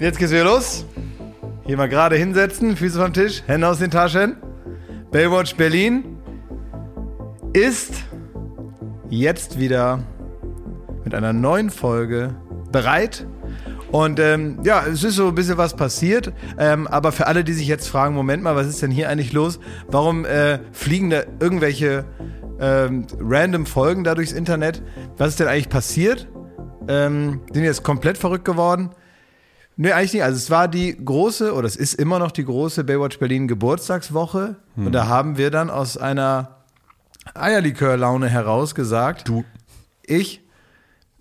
Jetzt geht's wieder los. Hier mal gerade hinsetzen, Füße vom Tisch, Hände aus den Taschen. Baywatch Berlin ist jetzt wieder mit einer neuen Folge bereit. Und ähm, ja, es ist so ein bisschen was passiert. Ähm, aber für alle, die sich jetzt fragen, Moment mal, was ist denn hier eigentlich los? Warum äh, fliegen da irgendwelche ähm, random Folgen da durchs Internet? Was ist denn eigentlich passiert? Ähm, sind jetzt komplett verrückt geworden? Nee, eigentlich nicht. Also es war die große, oder es ist immer noch die große Baywatch Berlin Geburtstagswoche. Und da haben wir dann aus einer Eierlikör-Laune heraus gesagt, Du. ich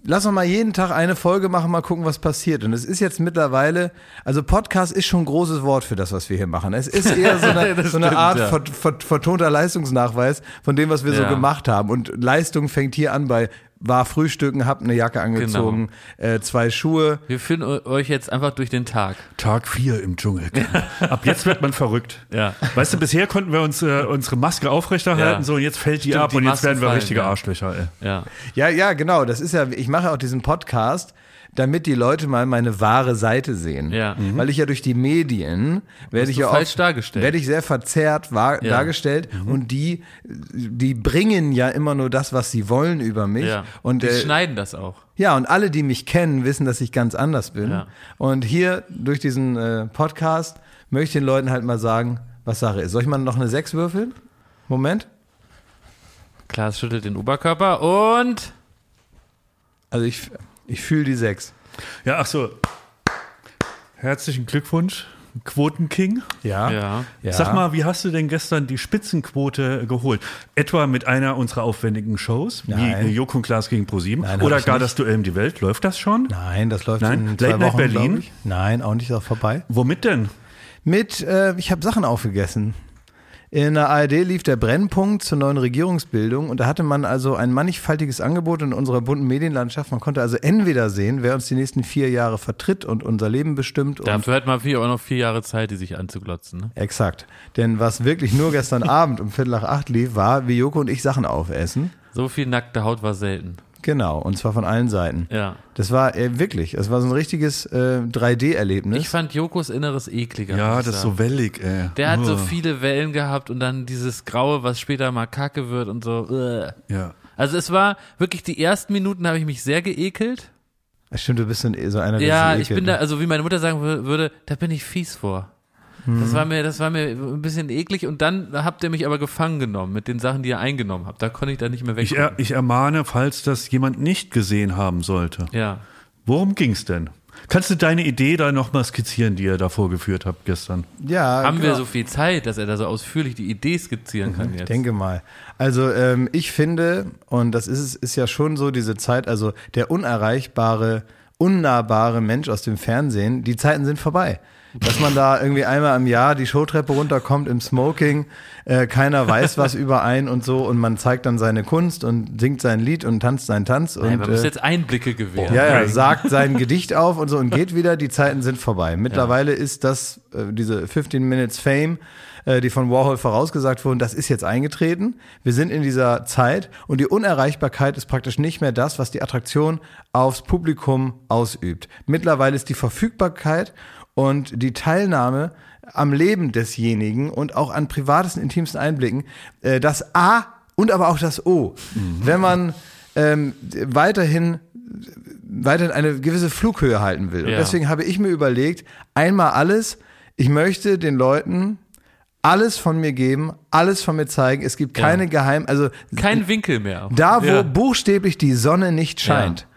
lass uns mal jeden Tag eine Folge machen, mal gucken, was passiert. Und es ist jetzt mittlerweile, also Podcast ist schon ein großes Wort für das, was wir hier machen. Es ist eher so eine, so eine stimmt, Art ja. ver, ver, vertonter Leistungsnachweis von dem, was wir so Ja. gemacht haben. Und Leistung fängt hier an bei war frühstücken, hab eine Jacke angezogen, äh, zwei Schuhe. Wir führen eu- euch jetzt einfach durch den Tag. Tag 4 im Dschungel. Ab jetzt wird man verrückt. Ja. Weißt du, bisher konnten wir uns äh, unsere Maske aufrechterhalten, Ja. so und jetzt fällt die Stimmt, ab die und jetzt Masken werden wir fallen, richtige ja. Arschlöcher, ey. Ja. Ja, ja, genau. Das ist ja, ich mache auch diesen Podcast, damit die Leute mal meine wahre Seite sehen. Ja. Mhm. Weil ich ja durch die Medien werde ich ja falsch oft, dargestellt. werde ich sehr verzerrt wahr, Ja. dargestellt und die, die bringen ja immer nur das, was sie wollen über mich. ja. Und die äh, schneiden das auch. ja, und alle, die mich kennen, wissen, dass ich ganz anders bin. Ja. Und hier durch diesen äh, Podcast möchte ich den Leuten halt mal sagen, was Sache ist. Soll ich mal noch eine 6 würfeln? Moment. Klaas schüttelt den Oberkörper und Also ich, ich fühle die 6. Ja, ach so. Herzlichen Glückwunsch, Quotenking. Ja. ja. Sag mal, wie hast du denn gestern die Spitzenquote geholt? Etwa mit einer unserer aufwendigen Shows, Nein. wie Joko und Klaas gegen ProSieben? Nein, Oder gar nicht. das Duell um die Welt? Läuft das schon? Nein, das läuft Nein? in zwei Late Night Wochen, Berlin? glaub Ich. Nein, auch nicht auch vorbei. Womit denn? Mit, äh, ich habe Sachen aufgegessen. In der ARD lief der Brennpunkt zur neuen Regierungsbildung und da hatte man also ein mannigfaltiges Angebot in unserer bunten Medienlandschaft. Man konnte also entweder sehen, wer uns die nächsten vier Jahre vertritt und unser Leben bestimmt. Dafür hat man vier, auch noch vier Jahre Zeit, die sich anzuglotzen. Ne? Exakt. Denn was wirklich nur gestern Abend um Viertel nach acht lief, war, wie Joko und ich Sachen aufessen. So viel nackte Haut war selten. Genau, und zwar von allen Seiten. Ja. Das war äh, wirklich, es war so ein richtiges äh, 3D-Erlebnis. Ich fand Jokos Inneres ekliger. Ja, das ist so wellig, ey. Der hat so Uah. viele Wellen gehabt und dann dieses Graue, was später mal Kacke wird und so. Uah. Ja. Also es war wirklich die ersten Minuten habe ich mich sehr geekelt. Stimmt, du bist so ein- so einer, der Ja, ich bin da, ne? also wie meine Mutter sagen wür- würde, da bin ich fies vor. Mhm. Das war mir, das war mir ein bisschen eklig und dann habt ihr mich aber gefangen genommen mit den Sachen, die ihr eingenommen habt. Da konnte ich da nicht mehr weg. Ich, er, ich ermahne, falls das jemand nicht gesehen haben sollte. ja. Worum ging's denn? Kannst du deine Idee da nochmal skizzieren, die ihr da vorgeführt habt gestern? Ja, Haben wir genau. so viel Zeit, dass er da so ausführlich die Idee skizzieren kann Ich jetzt? denke mal. Also ähm, ich finde, und das ist, ist ja schon so diese Zeit, also der unerreichbare, unnahbare Mensch aus dem Fernsehen, die Zeiten sind vorbei. Dass man da irgendwie einmal im Jahr die Showtreppe runterkommt im Smoking, äh, keiner weiß was über einen und so und man zeigt dann seine Kunst und singt sein Lied und tanzt seinen Tanz und Nein, man muss äh, jetzt Einblicke gewähren. ja, ja, sagt sein Gedicht auf und so und geht wieder, die Zeiten sind vorbei. Mittlerweile ist das, äh, diese 15 Minutes Fame, äh, die von Warhol vorausgesagt wurden, das ist jetzt eingetreten. Wir sind in dieser Zeit und die Unerreichbarkeit ist praktisch nicht mehr das, was die Attraktion aufs Publikum ausübt. Mittlerweile ist die Verfügbarkeit und die Teilnahme am Leben desjenigen und auch an privatesten, intimsten Einblicken äh, das A und aber auch das O. Wenn man ähm, weiterhin weiterhin eine gewisse Flughöhe halten will. Und Ja. deswegen habe ich mir überlegt, einmal alles, ich möchte den Leuten alles von mir geben, alles von mir zeigen. Es gibt keine Geheim, also Kein Winkel mehr. da, wo Ja. buchstäblich die Sonne nicht scheint,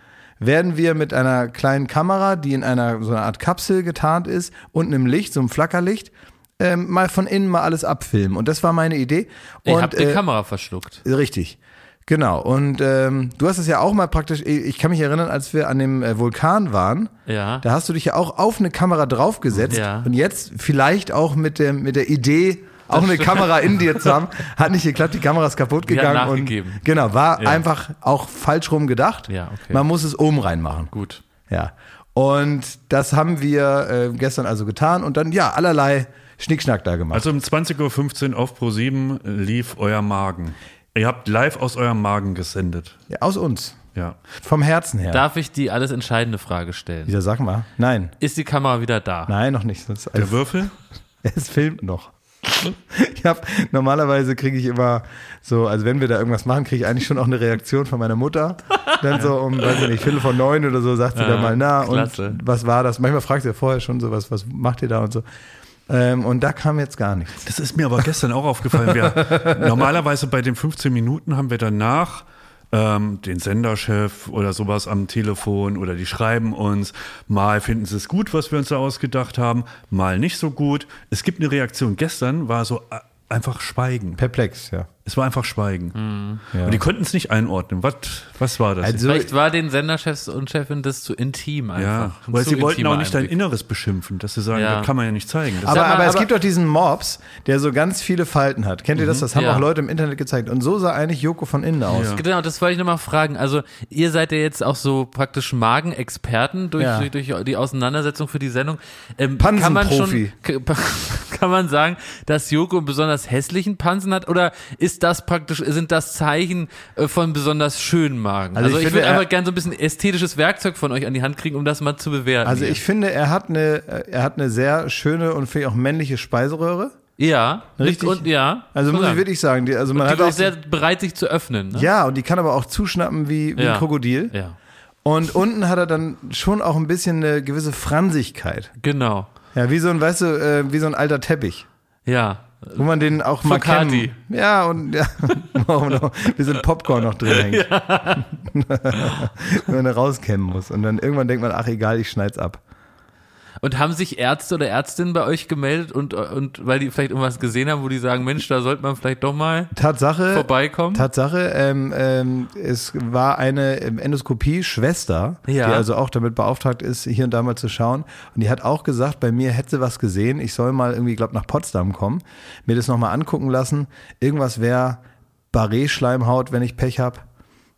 werden wir mit einer kleinen Kamera, die in einer so einer Art Kapsel getarnt ist und einem Licht, so einem Flackerlicht, ähm, mal von innen mal alles abfilmen. Und das war meine Idee. Ich und, hab die äh, Kamera verschluckt. Richtig. Genau. Und ähm, du hast es ja auch mal praktisch, ich kann mich erinnern, als wir an dem äh, Vulkan waren, Ja. da hast du dich ja auch auf eine Kamera draufgesetzt Ja. und jetzt vielleicht auch mit der, mit der Idee, auch eine Kamera in dir zu haben, hat nicht geklappt, die Kamera ist kaputt gegangen. und, genau, war Ja. einfach auch falsch rum gedacht. Ja, okay. Man muss es oben reinmachen. Gut. Ja. Und das haben wir äh, gestern also getan und dann, ja, allerlei Schnickschnack da gemacht. Also um 20.15 Uhr auf Pro7 lief euer Magen. Ihr habt live aus eurem Magen gesendet. ja, aus uns. Ja. Vom Herzen her. Darf ich die alles entscheidende Frage stellen? Wieder sag mal. Nein. Ist die Kamera wieder da? Nein, noch nicht. Der Würfel? Es filmt noch. Ich hab, normalerweise kriege ich immer so, also wenn wir da irgendwas machen, kriege ich eigentlich schon auch eine Reaktion von meiner Mutter. Dann so um, weiß ich nicht, Viertel von neun oder so, sagt sie dann mal, na, klasse. und was war das? Manchmal fragt sie ja vorher schon so, was, was macht ihr da und so. Ähm, und da kam jetzt gar nichts. Das ist mir aber gestern auch aufgefallen. Wir, normalerweise bei den 15 Minuten haben wir danach ähm, den Senderchef oder sowas am Telefon oder die schreiben uns, mal finden sie es gut, was wir uns da ausgedacht haben, mal nicht so gut. Es gibt eine Reaktion. Gestern war so äh, einfach Schweigen. Perplex, ja. Es war einfach Schweigen. Ja. Und die konnten es nicht einordnen. Was, was war das? Also- Vielleicht war den Senderchefs und Chefin das zu intim ja, einfach. Ein weil sie wollten auch nicht dein. Inneres beschimpfen, dass sie sagen, Ja. das kann man ja nicht zeigen. Aber, mal, aber es aber- gibt doch diesen Mops, der so ganz viele Falten hat. Kennt ihr das? Das haben Ja. auch Leute im Internet gezeigt. Und so sah eigentlich Joko von innen aus. Ja. Genau, das wollte ich nochmal fragen. Also, ihr seid ja jetzt auch so praktisch Magenexperten durch, Ja. durch, durch die Auseinandersetzung für die Sendung. Ähm, kann man schon, Pansenprofi. kann man sagen, dass Joko einen besonders hässlichen Pansen hat oder ist das praktisch, sind das Zeichen äh, von besonders schönen Magen? Also Also, ich ich, würde einfach gerne so ein bisschen ästhetisches Werkzeug von euch an die Hand kriegen, um das mal zu bewerten. Also hier. ich finde, er hat eine, er hat eine sehr schöne und finde ich auch männliche Speiseröhre. ja, Richtig. Und, ja. Also muss muss ich sagen. wirklich sagen, die, also man die hat auch sehr bereit, sich zu öffnen. Ne? ja und die kann aber auch zuschnappen wie, wie Ja. ein Krokodil. Ja, Und unten hat er dann schon auch ein bisschen eine gewisse Fransigkeit. genau. Ja, wie so ein, weißt du, äh, wie so ein alter Teppich. Ja. Wo man den auch mal kennen. Ja, und ja, ein bisschen Popcorn noch drin hängt. Wenn man da rauskämmen muss. Und dann irgendwann denkt man, ach egal, ich schneid's ab. Und haben sich Ärzte oder Ärztinnen bei euch gemeldet und, und weil die vielleicht irgendwas gesehen haben, wo die sagen, Mensch, da sollte man vielleicht doch mal Tatsache, vorbeikommen? Tatsache, ähm, ähm, es war eine ähm, Endoskopie-Schwester, Ja. die also auch damit beauftragt ist, hier und da mal zu schauen. Und die hat auch gesagt, bei mir hätte sie was gesehen. Ich soll mal irgendwie, glaube nach Potsdam kommen, mir das nochmal angucken lassen. Irgendwas wäre Barré-Schleimhaut, wenn ich Pech hab.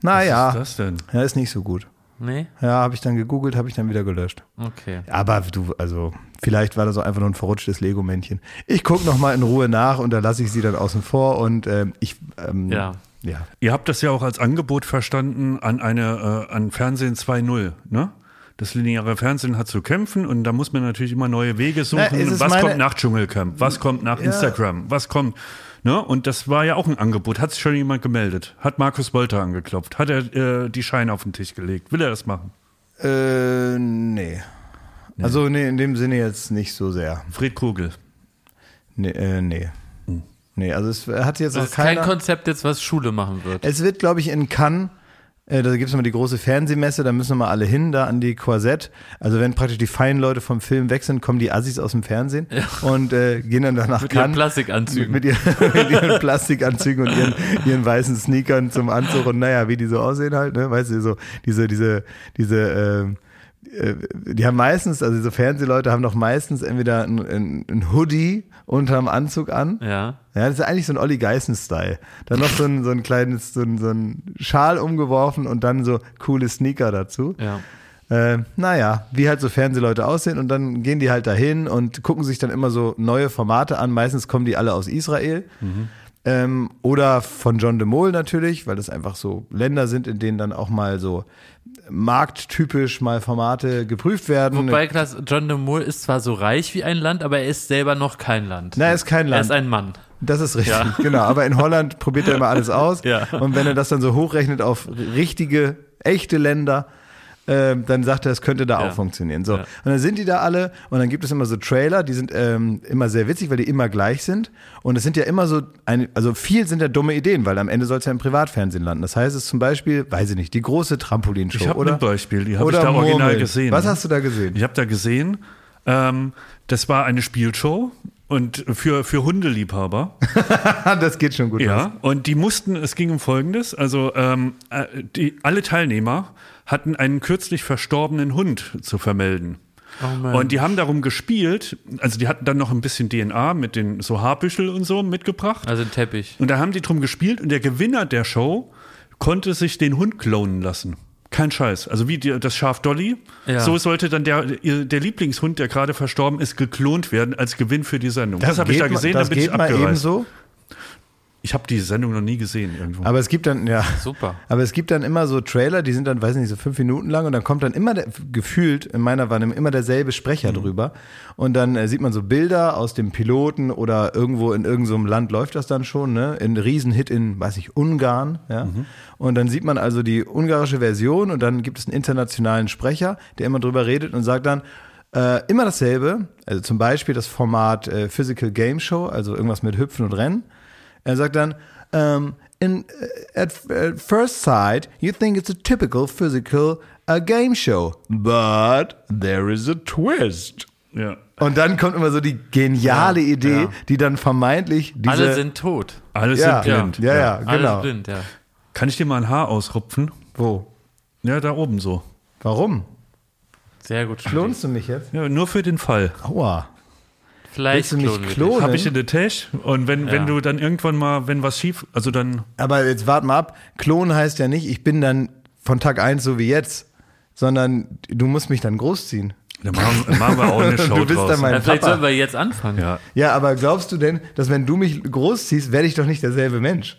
Naja, Was ist das denn? ja, ist nicht so gut. Nee? Ja, habe ich dann gegoogelt, habe ich dann wieder gelöscht. Okay. Aber du, also vielleicht war das auch einfach nur ein verrutschtes Lego-Männchen. Ich gucke nochmal in Ruhe nach und da lasse ich sie dann außen vor und ähm, ich, ähm, Ja. ja. Ihr habt das ja auch als Angebot verstanden an eine äh, an Fernsehen 2.0, ne? Das lineare Fernsehen hat zu kämpfen und da muss man natürlich immer neue Wege suchen. Na, was kommt nach Dschungelcamp? Was kommt nach Ja. Instagram? Was kommt? Ne? Und das war ja auch ein Angebot. Hat sich schon jemand gemeldet? Hat Markus Wolter angeklopft? Hat er äh, die Scheine auf den Tisch gelegt? Will er das machen? Äh, nee. Also nee, in dem Sinne jetzt nicht so sehr. Fred Kugel. Nee, äh, nee. Nee, also es hat jetzt Das noch ist kein keiner. Konzept jetzt, was Schule machen wird. Es wird, glaube ich, in Cannes, äh, da gibt es immer die große Fernsehmesse, da müssen wir mal alle hin, da an die Korsett. Also wenn praktisch die feinen Leute vom Film weg sind, kommen die Assis aus dem Fernsehen und äh, gehen dann danach Mit ihren Plastikanzügen. Mit, ihren, mit ihren Plastikanzügen und ihren, ihren weißen Sneakern zum Anzug und naja, wie die so aussehen halt, ne? Weißt du, so diese, diese, diese, ähm, äh, die haben meistens, also diese Fernsehleute haben doch meistens entweder ein, ein, ein Hoodie unterm Anzug an. ja. Ja, das ist eigentlich so ein Olli Geißen-Style. Dann noch so ein, so ein kleines, so ein, so ein Schal umgeworfen und dann so coole Sneaker dazu. Ja. Äh, naja, wie halt so Fernsehleute aussehen und dann gehen die halt dahin und gucken sich dann immer so neue Formate an. Meistens kommen die alle aus Israel. Ähm, oder von John de Mol natürlich, weil das einfach so Länder sind, in denen dann auch mal so markttypisch mal Formate geprüft werden. Wobei, Klaas, John de Mol ist zwar so reich wie ein Land, aber er ist selber noch kein Land. Na, er ist kein Er Land. ist ein Mann. Das ist richtig, Ja. genau. Aber in Holland probiert er immer alles aus. Ja. Und wenn er das dann so hochrechnet auf richtige, echte Länder, ähm, dann sagt er, es könnte da Ja. auch funktionieren. So. Ja. Und dann sind die da alle und dann gibt es immer so Trailer, die sind ähm, immer sehr witzig, weil die immer gleich sind. Und es sind ja immer so, eine, also viel sind ja dumme Ideen, weil am Ende soll es ja im Privatfernsehen landen. Das heißt, es zum Beispiel, weiß ich nicht, die große Trampolinshow. Ich habe oder? ein Beispiel, die habe ich da original Murmeln. gesehen. Was hast du da gesehen? Ich habe da gesehen, ähm, das war eine Spielshow und für, für Hundeliebhaber. das geht schon gut. Ja, und die mussten, es ging um Folgendes, also ähm, äh, die, alle Teilnehmer hatten einen kürzlich verstorbenen Hund zu vermelden. Oh. Und die haben darum gespielt, also die hatten dann noch ein bisschen DNA mit den so Haarbüschel und so mitgebracht. Also ein Teppich. Und da haben die drum gespielt und der Gewinner der Show konnte sich den Hund klonen lassen. Kein Scheiß. Also wie die, das Schaf Dolly. Ja. So sollte dann der, der Lieblingshund, der gerade verstorben ist, geklont werden als Gewinn für die Sendung. Das, habe ich da mal- gesehen, das da bin ich geht mal eben abgereist. so. Ich habe die Sendung noch nie gesehen irgendwo. Aber es gibt dann, ja. Super. Aber es gibt dann immer so Trailer, die sind dann, weiß nicht, so fünf Minuten lang und dann kommt dann immer der, gefühlt in meiner Wahrnehmung immer derselbe Sprecher drüber. Und dann äh, sieht man so Bilder aus dem Piloten oder irgendwo in irgendeinem Land läuft das dann schon, ne? In Riesenhit in, weiß ich, Ungarn, ja. Und dann sieht man also die ungarische Version und dann gibt es einen internationalen Sprecher, der immer drüber redet und sagt dann, äh, immer dasselbe, also zum Beispiel das Format äh, Physical Game Show, also irgendwas mit Hüpfen und Rennen. Er sagt dann, um, in, uh, at, at first sight, you think it's a typical physical uh, game show, but there is a twist. ja. Und dann kommt immer so die geniale Idee, ja. die dann vermeintlich diese Alle sind tot. Alles ja, sind blind. Ja, ja, Alle genau. sind blind, ja. Kann ich dir mal ein Haar ausrupfen? Wo? Ja, da oben so. Warum? Sehr gut. Klonst du mich jetzt? Ja, nur für den Fall. Aua. Vielleicht Willst du mich klonen? Habe ich in der Tasche und wenn, wenn Ja. du dann irgendwann mal, wenn was schief, also dann, Aber jetzt wart mal ab. Klonen heißt ja nicht, ich bin dann von Tag 1 so wie jetzt, sondern du musst mich dann großziehen. dann machen, machen wir auch eine Show Du bist draus. dann mein Ja, vielleicht Papa. sollten wir jetzt anfangen. ja. Ja, aber glaubst du denn, dass wenn du mich großziehst, werde ich doch nicht derselbe Mensch?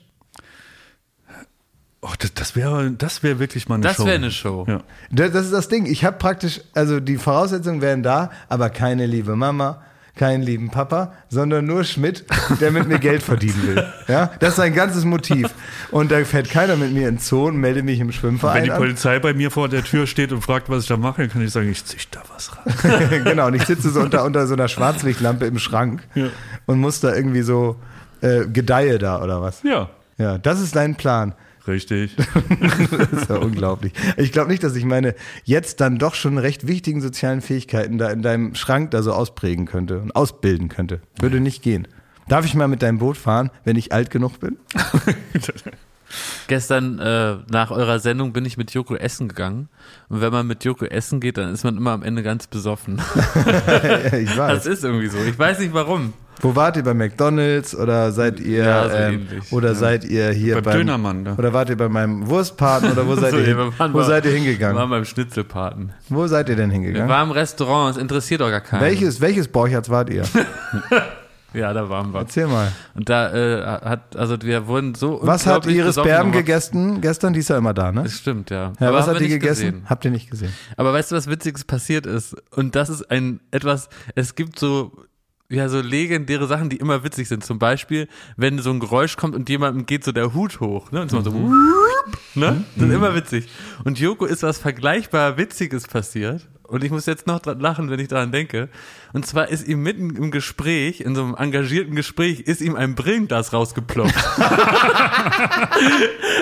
Oh, das, das wäre das wäre wirklich mal eine Das Show. wäre eine Show. Ja. Das, das ist das Ding. Ich habe praktisch, also die Voraussetzungen wären da, aber keine liebe Mama, keinen lieben Papa, sondern nur Schmidt, der mit mir Geld verdienen will. Ja, das ist sein ganzes Motiv. Und da fährt keiner mit mir ins Zoo und meldet mich im Wenn Schwimmverein die an. Polizei bei mir vor der Tür steht und fragt, was ich da mache, dann kann ich sagen, ich zieh da was rein. genau, und ich sitze so unter, unter so einer Schwarzlichtlampe im Schrank Ja. und muss da irgendwie so äh, gedeihe da oder was. Ja, Ja, das ist dein Plan. Richtig. Das ist ja unglaublich. Ich glaube nicht, dass ich meine jetzt dann doch schon recht wichtigen sozialen Fähigkeiten da in deinem Schrank da so ausprägen könnte und ausbilden könnte. Würde nicht gehen. Darf ich mal mit deinem Boot fahren, wenn ich alt genug bin? Gestern äh, nach eurer Sendung bin ich mit Joko essen gegangen. Und wenn man mit Joko essen geht, dann ist man immer am Ende ganz besoffen. ich Das weiß. ist irgendwie so. Ich weiß nicht warum. Wo wart ihr bei McDonalds oder seid ihr Ja, so ähm, ähnlich. oder seid ihr hier Beim beim Dönermann, da. oder wart ihr bei meinem Wurstpaten oder wo seid So, ihr hin, wir waren wo mal- seid ihr Wir waren hingegangen? beim Schnitzelpaten. Wo seid ihr denn Wir hingegangen? waren im Restaurant, es interessiert doch gar keinen. Welches welches Borchertz wart ihr? Ja, da waren wir. Erzähl mal. Und da äh, hat, also wir wurden so Was hat Iris Berben gegessen gestern? Die ist ja immer da, ne? Das stimmt, ja. Ja, was hat die gegessen? gesehen. Habt ihr nicht gesehen? Aber weißt du, was Witziges passiert ist? Und das ist ein etwas, es gibt so, ja, so legendäre Sachen, die immer witzig sind. Zum Beispiel, wenn so ein Geräusch kommt und jemandem geht so der Hut hoch, ne? Und so, so ne? Das ist immer witzig. Und Joko ist was vergleichbar Witziges passiert. Und ich muss jetzt noch dran lachen, wenn ich daran denke. Und zwar ist ihm mitten im Gespräch, in so einem engagierten Gespräch, ist ihm ein Brillenglas rausgeploppt.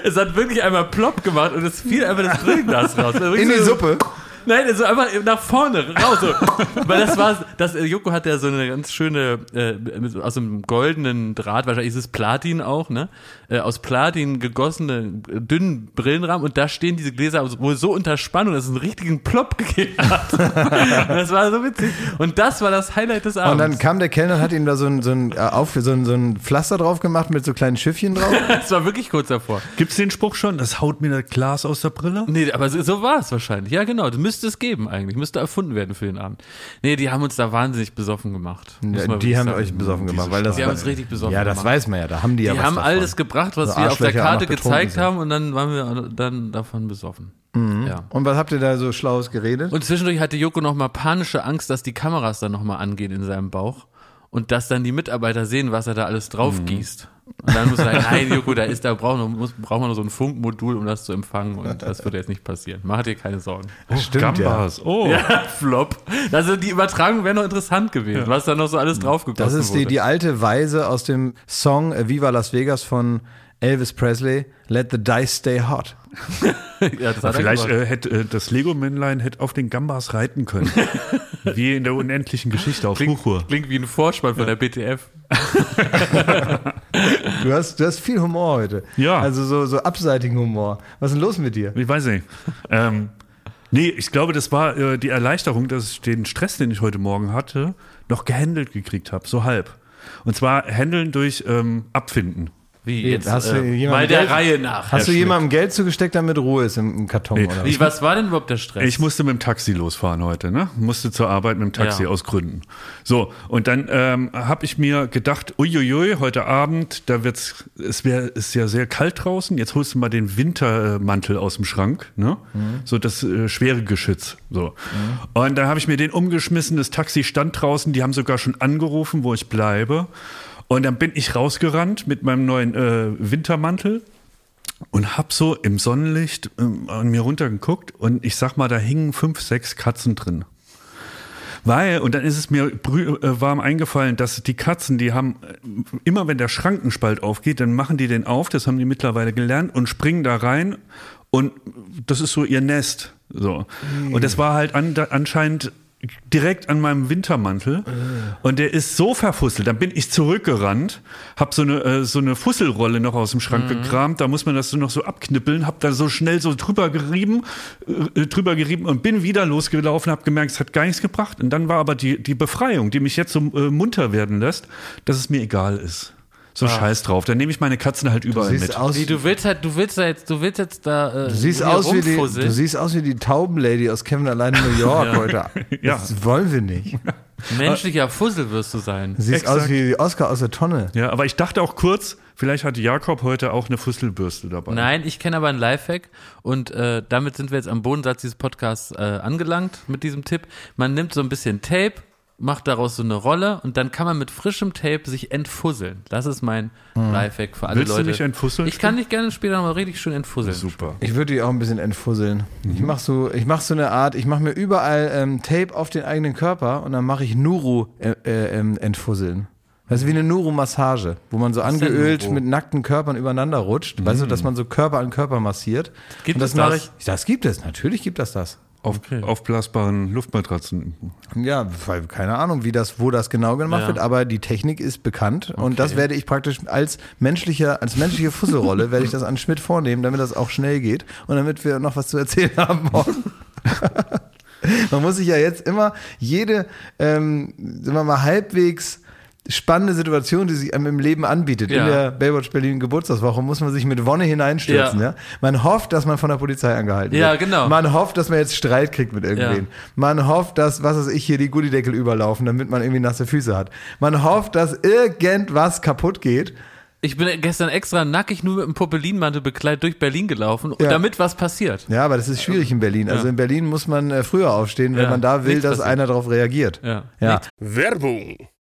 es hat wirklich einmal plopp gemacht und es fiel einfach das Brillenglas raus. In die Suppe. Nein, so einfach nach vorne, raus. So. Weil das war, das, äh, Joko hat ja so eine ganz schöne, äh, aus einem goldenen Draht, wahrscheinlich ist es Platin auch, ne? Äh, aus Platin gegossene, dünnen Brillenrahmen und da stehen diese Gläser wohl so unter Spannung, dass es einen richtigen Plopp gegeben hat. und das war so witzig. Und das war das Highlight des Abends. Und dann kam der Kellner und hat ihm da so ein, so ein, äh, auf, so ein, so ein Pflaster drauf gemacht mit so kleinen Schiffchen drauf. das war wirklich kurz davor. Gibt's den Spruch schon? Das haut mir das Glas aus der Brille? Nee, aber so, so war es wahrscheinlich. Ja, genau. Das müsste es geben eigentlich. Müsste erfunden werden für den Abend. Nee, die haben uns da wahnsinnig besoffen gemacht. Ja, die haben sagen. euch besoffen gemacht, weil das Die haben uns richtig besoffen Ja, das gemacht. weiß man ja. Da haben die, ja Die haben davon. alles gebracht, was So wir auf der Karte gezeigt sind. haben und dann waren wir dann davon besoffen. Ja. Und was habt ihr da so Schlaues geredet? Und zwischendurch hatte Joko nochmal panische Angst, dass die Kameras dann nochmal angehen in seinem Bauch und dass dann die Mitarbeiter sehen, was er da alles drauf Mhm. gießt. Und dann muss er sagen, nein, Joko, da ist, da braucht man, muss, braucht man nur so ein Funkmodul, um das zu empfangen und das wird jetzt nicht passieren. Mach dir keine Sorgen. Stimmt, ja. Gambas. Oh. Ja, Flop. Also die Übertragung wäre noch interessant gewesen, was da noch so alles draufgegossen Das ist die, wurde. die alte Weise aus dem Song äh, Viva Las Vegas von Elvis Presley. Let the dice stay hot. ja, das hat Vielleicht äh, hätte äh, das Lego-Männlein hätte auf den Gambas reiten können. Wie in der unendlichen Geschichte auf klingt, Huchur. klingt wie ein Vorspann von der BTF. Du hast, du hast viel Humor heute. Ja. Also so, so abseitigen Humor. Was ist denn los mit dir? Ich weiß nicht. Ähm, nee, ich glaube, das war äh, die Erleichterung, dass ich den Stress, den ich heute Morgen hatte, noch gehandelt gekriegt habe, so halb. Und zwar handeln durch ähm, Abfinden. Wie Wie, jetzt? hast du äh, mal der Geld- Reihe nach. Hast du jemandem Geld zugesteckt, damit Ruhe ist im, im Karton? Nee. Oder? Wie, was war denn überhaupt der Stress? Ich musste mit dem Taxi losfahren heute, ne? Musste zur Arbeit mit dem Taxi Ja. aus Gründen. So, und dann ähm, habe ich mir gedacht, uiuiui, heute Abend, da wird's, es wäre ist ja sehr kalt draußen. Jetzt holst du mal den Wintermantel aus dem Schrank, ne? So das äh, schwere Geschütz. So. Und dann habe ich mir den umgeschmissen, das Taxi stand draußen, die haben sogar schon angerufen, wo ich bleibe. Und dann bin ich rausgerannt mit meinem neuen äh, Wintermantel und hab so im Sonnenlicht ähm, an mir runtergeguckt und ich sag mal, da hingen fünf, sechs Katzen drin. Weil, und dann ist es mir äh, warm eingefallen, dass die Katzen, die haben, äh, immer wenn der Schrankenspalt aufgeht, dann machen die den auf, das haben die mittlerweile gelernt und springen da rein und das ist so ihr Nest. So. Und das war halt an, anscheinend direkt an meinem Wintermantel und der ist so verfusselt. Dann bin ich zurückgerannt, hab so eine äh, so eine Fusselrolle noch aus dem Schrank gekramt. Da muss man das so noch so abknippeln. Hab da so schnell so drüber gerieben, äh, drüber gerieben und bin wieder losgelaufen. Hab gemerkt, es hat gar nichts gebracht. Und dann war aber die die Befreiung, die mich jetzt so äh, munter werden lässt, dass es mir egal ist. So scheiß drauf. Dann nehme ich meine Katzen halt überall siehst mit. aus, Wie, du willst halt, du willst da jetzt, du willst jetzt da. Äh, du siehst hier aus wie die, du siehst aus wie die Taubenlady aus Kevin allein in New York heute. Ja. Das wollen wir nicht. Menschlicher Fussel wirst du sein. Du siehst Exakt. aus wie Oscar aus der Tonne. Ja, aber ich dachte auch kurz, vielleicht hat Jakob heute auch eine Fusselbürste dabei. Nein, ich kenne aber einen Lifehack und äh, damit sind wir jetzt am Bodensatz dieses Podcasts äh, angelangt mit diesem Tipp. Man nimmt so ein bisschen Tape, macht daraus so eine Rolle und dann kann man mit frischem Tape sich entfusseln. Das ist mein Lifehack für alle Hm. Willst du Leute. dich entfusseln? Ich kann dich gerne später nochmal richtig schön entfusseln. Super. Ich würde die auch ein bisschen entfusseln. Ich mache so, ich mach so eine Art, ich mache mir überall ähm, Tape auf den eigenen Körper und dann mache ich Nuru äh, äh, ähm, entfusseln. Das ist wie eine Nuru-Massage, wo man so angeölt mit nackten Körpern übereinander rutscht. Weißt du, dass man so Körper an Körper massiert. Gibt und das es das? ich. Das gibt es, natürlich gibt es das. Auf, Aufblasbaren Luftmatratzen. Ja, weil, keine Ahnung, wie das, wo das genau gemacht Ja. wird, aber die Technik ist bekannt und das werde ich praktisch als menschlicher, als menschliche Fusselrolle werde ich das an Schmidt vornehmen, damit das auch schnell geht und damit wir noch was zu erzählen haben morgen. Man muss sich ja jetzt immer jede, ähm, sagen wir mal, halbwegs spannende Situation, die sich einem im Leben anbietet. In Ja. der Baywatch Berlin Geburtstagswoche muss man sich mit Wonne hineinstürzen. Ja. Ja. Man hofft, dass man von der Polizei angehalten Ja, wird. genau. Man hofft, dass man jetzt Streit kriegt mit irgendwen. Ja. Man hofft, dass, was weiß ich, hier die Gullideckel überlaufen, damit man irgendwie nasse Füße hat. Man hofft, dass irgendwas kaputt geht. Ich bin gestern extra nackig nur mit einem Poppelinmantel bekleidet durch Berlin gelaufen, Ja. damit was passiert. Ja, aber das ist schwierig in Berlin. Also in Berlin muss man äh, früher aufstehen, wenn Ja, man da will, nichts dass passiert. einer darauf reagiert. Ja. Ja. Werbung.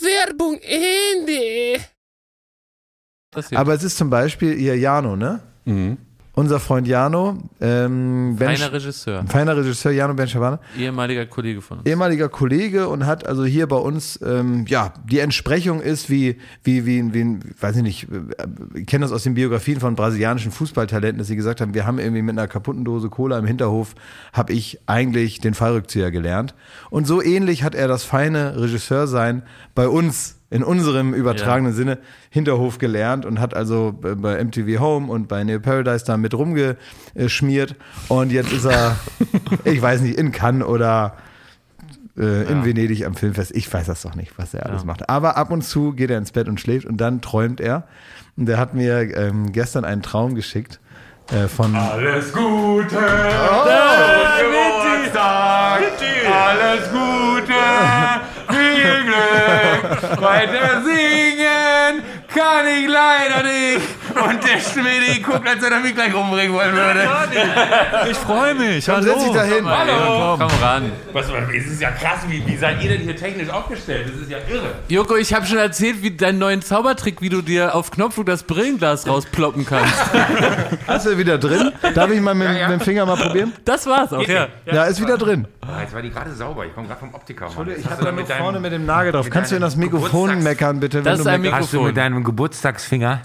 Werbung Ende. Aber es ist zum Beispiel ihr Jano, ne? Unser Freund Jano, ähm, Ben Feiner Regisseur, feiner Regisseur Jano Ben Shabana. ehemaliger Kollege von uns. ehemaliger Kollege und hat also hier bei uns, ähm, ja, die Entsprechung ist wie, wie, wie, wie, weiß ich nicht, äh, ich kenne das aus den Biografien von brasilianischen Fußballtalenten, dass sie gesagt haben, wir haben irgendwie mit einer kaputten Dose Cola im Hinterhof, habe ich eigentlich den Fallrückzieher gelernt. Und so ähnlich hat er das feine Regisseursein bei uns in unserem übertragenen Sinne Hinterhof gelernt und hat also bei MTV Home und bei Neo Paradise da mit rumgeschmiert und jetzt ist er, ich weiß nicht, in Cannes oder äh, in Venedig am Filmfest. Ich weiß das doch nicht, was er alles Ja. macht. Aber ab und zu geht er ins Bett und schläft und dann träumt er. Und er hat mir ähm, gestern einen Traum geschickt äh, von Alles Gute! Alles Gute, viel Glück, weiter singen kann ich leider nicht. Und der Schmiedi guckt, als wenn er mich gleich umbringen wollen würde. Ich freue mich. Komm, setz dich da hin. Hallo. Komm ran. Was, es ist ja krass, wie, wie seid ihr denn hier technisch aufgestellt? Das ist ja irre. Joko, ich habe schon erzählt, wie deinen neuen Zaubertrick, wie du dir auf Knopfdruck das Brillenglas rausploppen kannst. Hast du wieder drin? Darf ich mal mit, ja. mit dem Finger mal probieren? Das war's auch, ja. Ja, ist wieder drin. Ah, jetzt war die gerade sauber. Ich komme gerade vom Optiker. Mann. Ich habe da nur vorne mit dem Nagel drauf. Kannst du in das Mikrofon meckern, bitte? Das wenn ist du ein meckerst? Hast du mit deinem Geburtstagsfinger,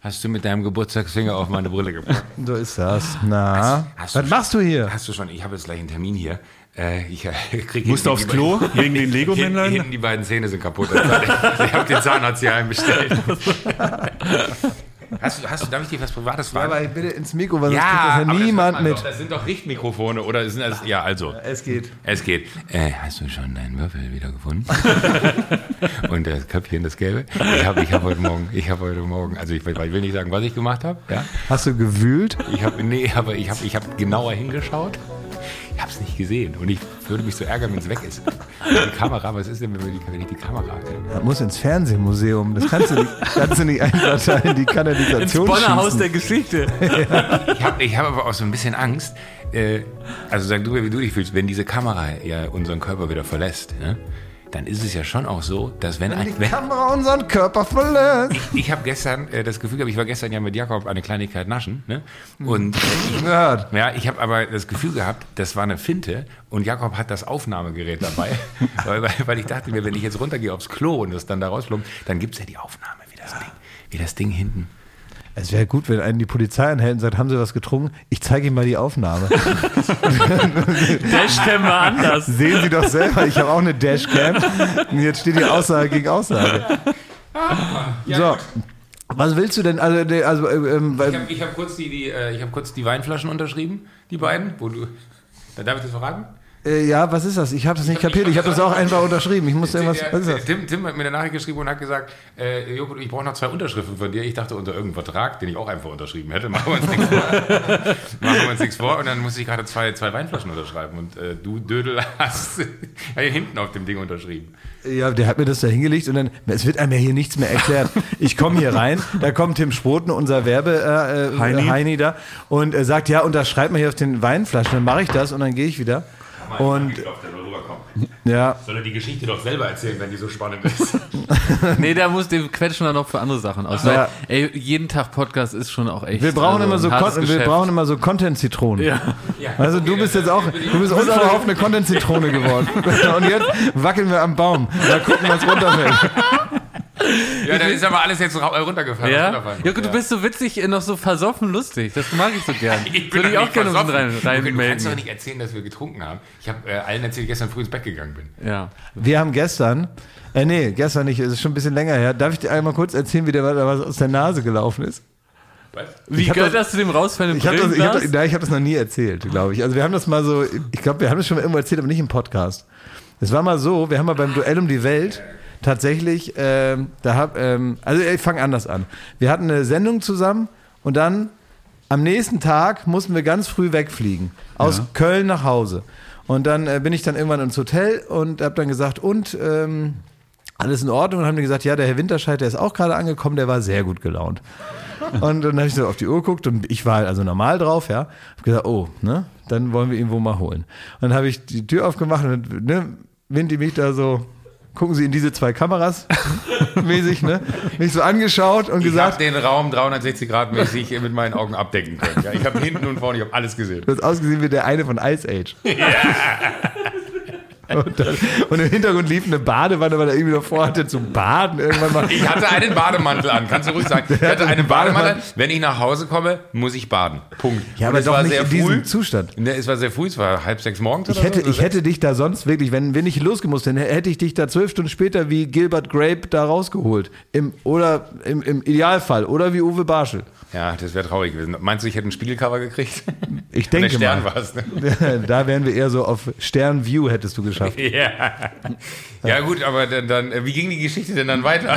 hast du mit deinem Geburtstagsfinger auf meine Brille gepackt? So ist das. Na, Hast du was machst du hier? Hast du schon, ich habe jetzt gleich einen Termin hier. Äh, ich äh, krieg Musst du aufs Klo wegen den Hinten, Lego-Männlein? hinten die beiden Zähne sind kaputt. Ich habe den Zahnarzt hier einbestellt. Hast du, hast du, darf ich dir was Privates fragen? Aber bitte ins Mikro, weil sonst ja, kriegt das ja niemand das, mit. Doch, das sind doch Richtmikrofone oder sind das, ja, also. Es geht. Es geht. Äh, hast du schon deinen Würfel wieder gefunden? Und das Köpfchen, das Gelbe? Ich habe ich hab heute Morgen, ich habe heute Morgen, also ich, will- ich will nicht sagen, was ich gemacht habe. Ja? Hast du gewühlt? Ich habe, nee, aber ich habe ich hab genauer hingeschaut. Ich habe es nicht gesehen. Und ich würde mich so ärgern, wenn es weg ist. Die Kamera, was ist denn, wenn, wir die, wenn ich die Kamera. Das muss ins Fernsehmuseum. Das kannst du nicht, kannst du nicht einverteilen, die Ins Kanalisation Bonner Haus der Geschichte. Ich habe ich hab aber auch so ein bisschen Angst. Äh, also sag du mir, wie du dich fühlst, wenn diese Kamera ja unseren Körper wieder verlässt, ne? Dann ist es ja schon auch so, dass wenn, ein, Die wenn Kamera unseren Körper verlässt. ich habe gestern äh, das Gefühl gehabt, ich war gestern ja mit Jakob eine Kleinigkeit naschen, ne? Und Gehört. ja, ich habe aber das Gefühl gehabt, das war eine Finte und Jakob hat das Aufnahmegerät dabei, weil, weil, ich dachte mir, wenn ich jetzt runtergehe aufs Klo und das dann da rausplumpt, dann gibt's ja die Aufnahme, wie das Ding, wie das Ding hinten. Es wäre gut, wenn einen die Polizei anhält und sagt, haben Sie was getrunken? Ich zeige Ihnen mal die Aufnahme. Dashcam war anders. Sehen Sie doch selber, ich habe auch eine Dashcam. Und jetzt steht hier Aussage gegen Aussage. So. Was willst du denn? Also, also äh, ähm, Ich habe hab kurz, die, die, äh, ich hab kurz die Weinflaschen unterschrieben, die beiden, wo du. Da darf ich das verraten? Äh, ja, was ist das? Ich habe das nicht kapiert. Ich habe das auch einfach unterschrieben. Ich musste irgendwas. Was ist das? Tim, Tim hat mir eine Nachricht geschrieben und hat gesagt, äh, Joko, ich brauche noch zwei Unterschriften von dir. Ich dachte unter irgendeinem Vertrag, den ich auch einfach unterschrieben hätte. Machen wir uns nichts vor. Machen wir uns nichts vor. Und dann musste ich gerade zwei, zwei Weinflaschen unterschreiben. Und äh, du, Dödel, hast hinten auf dem Ding unterschrieben. Ja, der hat mir das da hingelegt und dann, es wird einem ja hier nichts mehr erklärt. Ich komme hier rein, da kommt Tim Sproten, unser Werbe äh, äh, Heini. Heini. da und er sagt, ja, unterschreib mal hier auf den Weinflaschen. Dann mache ich das und dann gehe ich wieder. Und ja, Soll er die Geschichte doch selber erzählen, wenn die so spannend ist? Nee, da muss den quetschen wir noch für andere Sachen aus. Ja. Weil, ey, jeden Tag Podcast ist schon auch echt. wir brauchen also immer so Kon wir brauchen immer so Content-Zitronen. Ja. Also du bist jetzt auch, du bist unverhofft eine Content-Zitrone geworden. Und jetzt wackeln wir am Baum. Mal gucken, was runterfällt. Ja, dann ist aber alles jetzt runtergefallen. Ja? runtergefallen. Joko, du bist so witzig, äh, noch so versoffen lustig. Das mag ich so gern. Ich bin Würde ich auch gerne rein, versoffen. Joko, Du kannst doch nicht erzählen, dass wir getrunken haben. Ich habe äh, allen erzählt, dass ich gestern früh ins Bett gegangen bin. Ja. Wir haben gestern, äh, nee, gestern nicht, es ist schon ein bisschen länger her. Darf ich dir einmal kurz erzählen, wie der da was aus der Nase gelaufen ist? Was? Wie hab gehört das- das zu dem Rausfallen im Ich habe das, ich hab, Brillenglas? nein, ich hab das noch nie erzählt, glaube ich. Also wir haben das mal so, ich glaube, wir haben das schon mal irgendwo erzählt, aber nicht im Podcast. Es war mal so, wir haben mal beim Duell um die Welt tatsächlich, ähm, da hab, ähm, also ich fange anders an. Wir hatten eine Sendung zusammen und dann am nächsten Tag mussten wir ganz früh wegfliegen. Aus Köln nach Hause. Und dann äh, bin ich dann irgendwann ins Hotel und habe dann gesagt, und ähm, alles in Ordnung? Und haben die gesagt, ja, der Herr Winterscheid, der ist auch gerade angekommen, der war sehr gut gelaunt. Und dann habe ich so auf die Uhr geguckt und ich war halt also normal drauf, ja. Hab gesagt, oh, ne, dann wollen wir ihn wohl mal holen. Und dann habe ich die Tür aufgemacht und ne, Winti mich da so, gucken Sie in diese zwei Kameras mäßig, ne, mich so angeschaut und Ich habe gesagt, den Raum 360 Grad mäßig mit meinen Augen abdecken können. Ja, ich habe hinten und vorne, ich habe alles gesehen. du hast ausgesehen wie der eine von Ice Age. Und, dann, und im Hintergrund lief eine Badewanne, weil er irgendwie davor hatte zu baden irgendwann mal. Ich hatte einen Bademantel an, kannst du ruhig sagen. Ich hatte einen Bademantel an. Wenn ich nach Hause komme, muss ich baden. Punkt. Ja, aber es doch war nicht sehr in diesem früh. Zustand. Ne, es war sehr früh, es war halb sechs morgens Ich oder hätte, so. ich hätte dich da sonst wirklich, wenn, wenn ich losgemusst hätte, hätte ich dich da zwölf Stunden später wie Gilbert Grape da rausgeholt. Im, oder im, im Idealfall. Oder wie Uwe Barschel. Ja, das wäre traurig gewesen. Meinst du, ich hätte ein Spiegelcover gekriegt? Ich denke Stern mal. war es. Ne? da wären wir eher so auf Sternview hättest du geschafft. Ja. ja, gut, aber dann, dann, äh, wie ging die Geschichte denn dann weiter?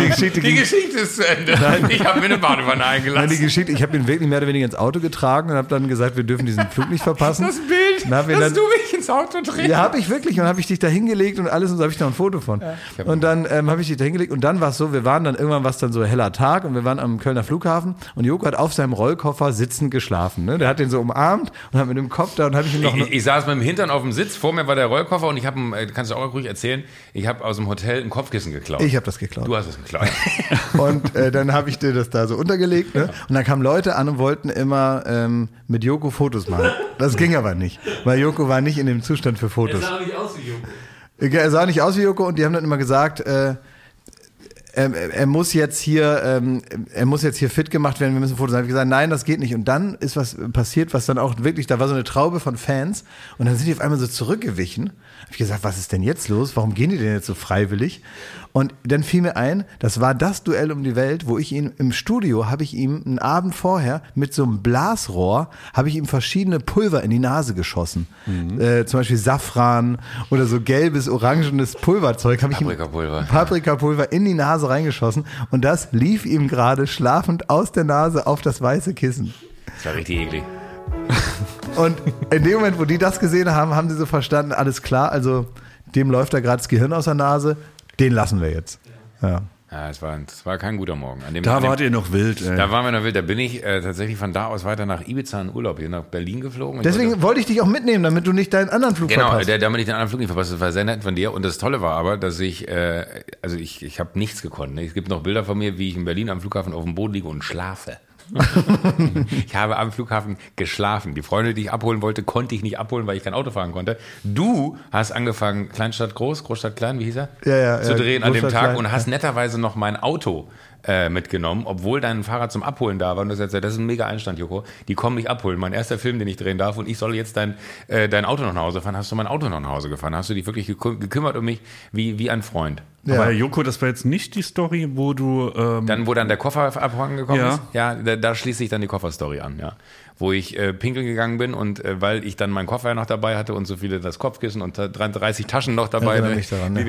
Die Geschichte, Die ging, Geschichte ist zu Ende. Ich habe mir eine Badewanne nein, die eingelassen. Geschichte, ich habe ihn wirklich mehr oder weniger ins Auto getragen und habe dann gesagt, wir dürfen diesen Flug nicht verpassen. Das Bild, dass dann- du mich ins Auto drehst. Ja, habe ich wirklich. Und dann habe ich dich da hingelegt und alles und so habe ich da ein Foto von. Und dann ähm, habe ich dich da hingelegt und dann war es so, wir waren dann irgendwann was dann so heller Tag und wir waren am Kölner Flughafen und Joko hat auf seinem Rollkoffer sitzend geschlafen. Ne? Der hat den so umarmt und hat mit dem Kopf da und habe ich ihm noch Ich, ich saß mit dem Hintern auf dem Sitz, vor mir war der Rollkoffer und ich habe, kannst du auch ruhig erzählen, ich habe aus dem Hotel ein Kopfkissen geklaut. ich habe das geklaut. du hast es geklaut. Und äh, dann habe ich dir das da so untergelegt. Ne? Und dann kamen Leute an und wollten immer ähm, mit Joko Fotos machen. Das ging aber nicht, weil Joko war nicht in dem Zustand für Fotos. sah nicht aus wie Joko. Er sah nicht aus wie Joko und die haben dann immer gesagt, äh, er, er muss jetzt hier, ähm, er muss jetzt hier fit gemacht werden, wir müssen Fotos. Habe ich gesagt, nein, das geht nicht. Und dann ist was passiert, was dann auch wirklich, da war so eine Traube von Fans und dann sind die auf einmal so zurückgewichen. Habe ich gesagt, was ist denn jetzt los? Warum gehen die denn jetzt so freiwillig? Und dann fiel mir ein, das war das Duell um die Welt, wo ich ihn im Studio habe ich ihm einen Abend vorher mit so einem Blasrohr habe ich ihm verschiedene Pulver in die Nase geschossen, äh, zum Beispiel Safran oder so gelbes, orangenes Pulverzeug ich Paprikapulver. Paprikapulver in die Nase reingeschossen und das lief ihm gerade schlafend aus der Nase auf das weiße Kissen. Das war richtig eklig. Und in dem Moment, wo die das gesehen haben, haben sie so verstanden, alles klar, also dem läuft da gerade das Gehirn aus der Nase, den lassen wir jetzt. Ja. Ja, es war, es war kein guter Morgen. An dem, Da an dem, wart ihr noch wild. Ey. Da waren wir noch wild. Da bin ich äh, tatsächlich von da aus weiter nach Ibiza in Urlaub, hier nach Berlin geflogen. Deswegen wollte- wollte ich dich auch mitnehmen, damit du nicht deinen anderen Flug Genau, verpasst. der, damit ich den anderen Flug nicht verpasse. Das war sehr nett von dir. Und das Tolle war aber, dass ich, äh, also ich, ich habe nichts gekonnt. Ne? Es gibt noch Bilder von mir, wie ich in Berlin am Flughafen auf dem Boden liege und schlafe. ich habe am Flughafen geschlafen. Die Freunde, die ich abholen wollte, konnte ich nicht abholen, weil ich kein Auto fahren konnte. Du hast angefangen, Kleinstadt groß, Großstadt klein, wie hieß er? Ja, ja, Zu ja, drehen an dem Tag klein, und hast netterweise noch mein Auto äh, mitgenommen, obwohl dein Fahrrad zum Abholen da war. Und du hast gesagt, das ist ein mega Einstand, Joko. Die kommen mich abholen. Mein erster Film, den ich drehen darf und ich soll jetzt dein, äh, dein Auto noch nach Hause fahren. Hast du mein Auto noch nach Hause gefahren? Hast du dich wirklich gekü gekümmert um mich wie, wie ein Freund? Aber Joko, das war jetzt nicht die Story, wo du. Ähm, Dann, wo dann der Koffer abhanden gekommen Ja. ist, ja, da, da schließt sich dann die Kofferstory an, ja. Wo ich äh, pinkeln gegangen bin und äh, weil ich dann meinen Koffer ja noch dabei hatte und so viele das Kopfkissen und 30 Taschen noch dabei, ne, daran, ne?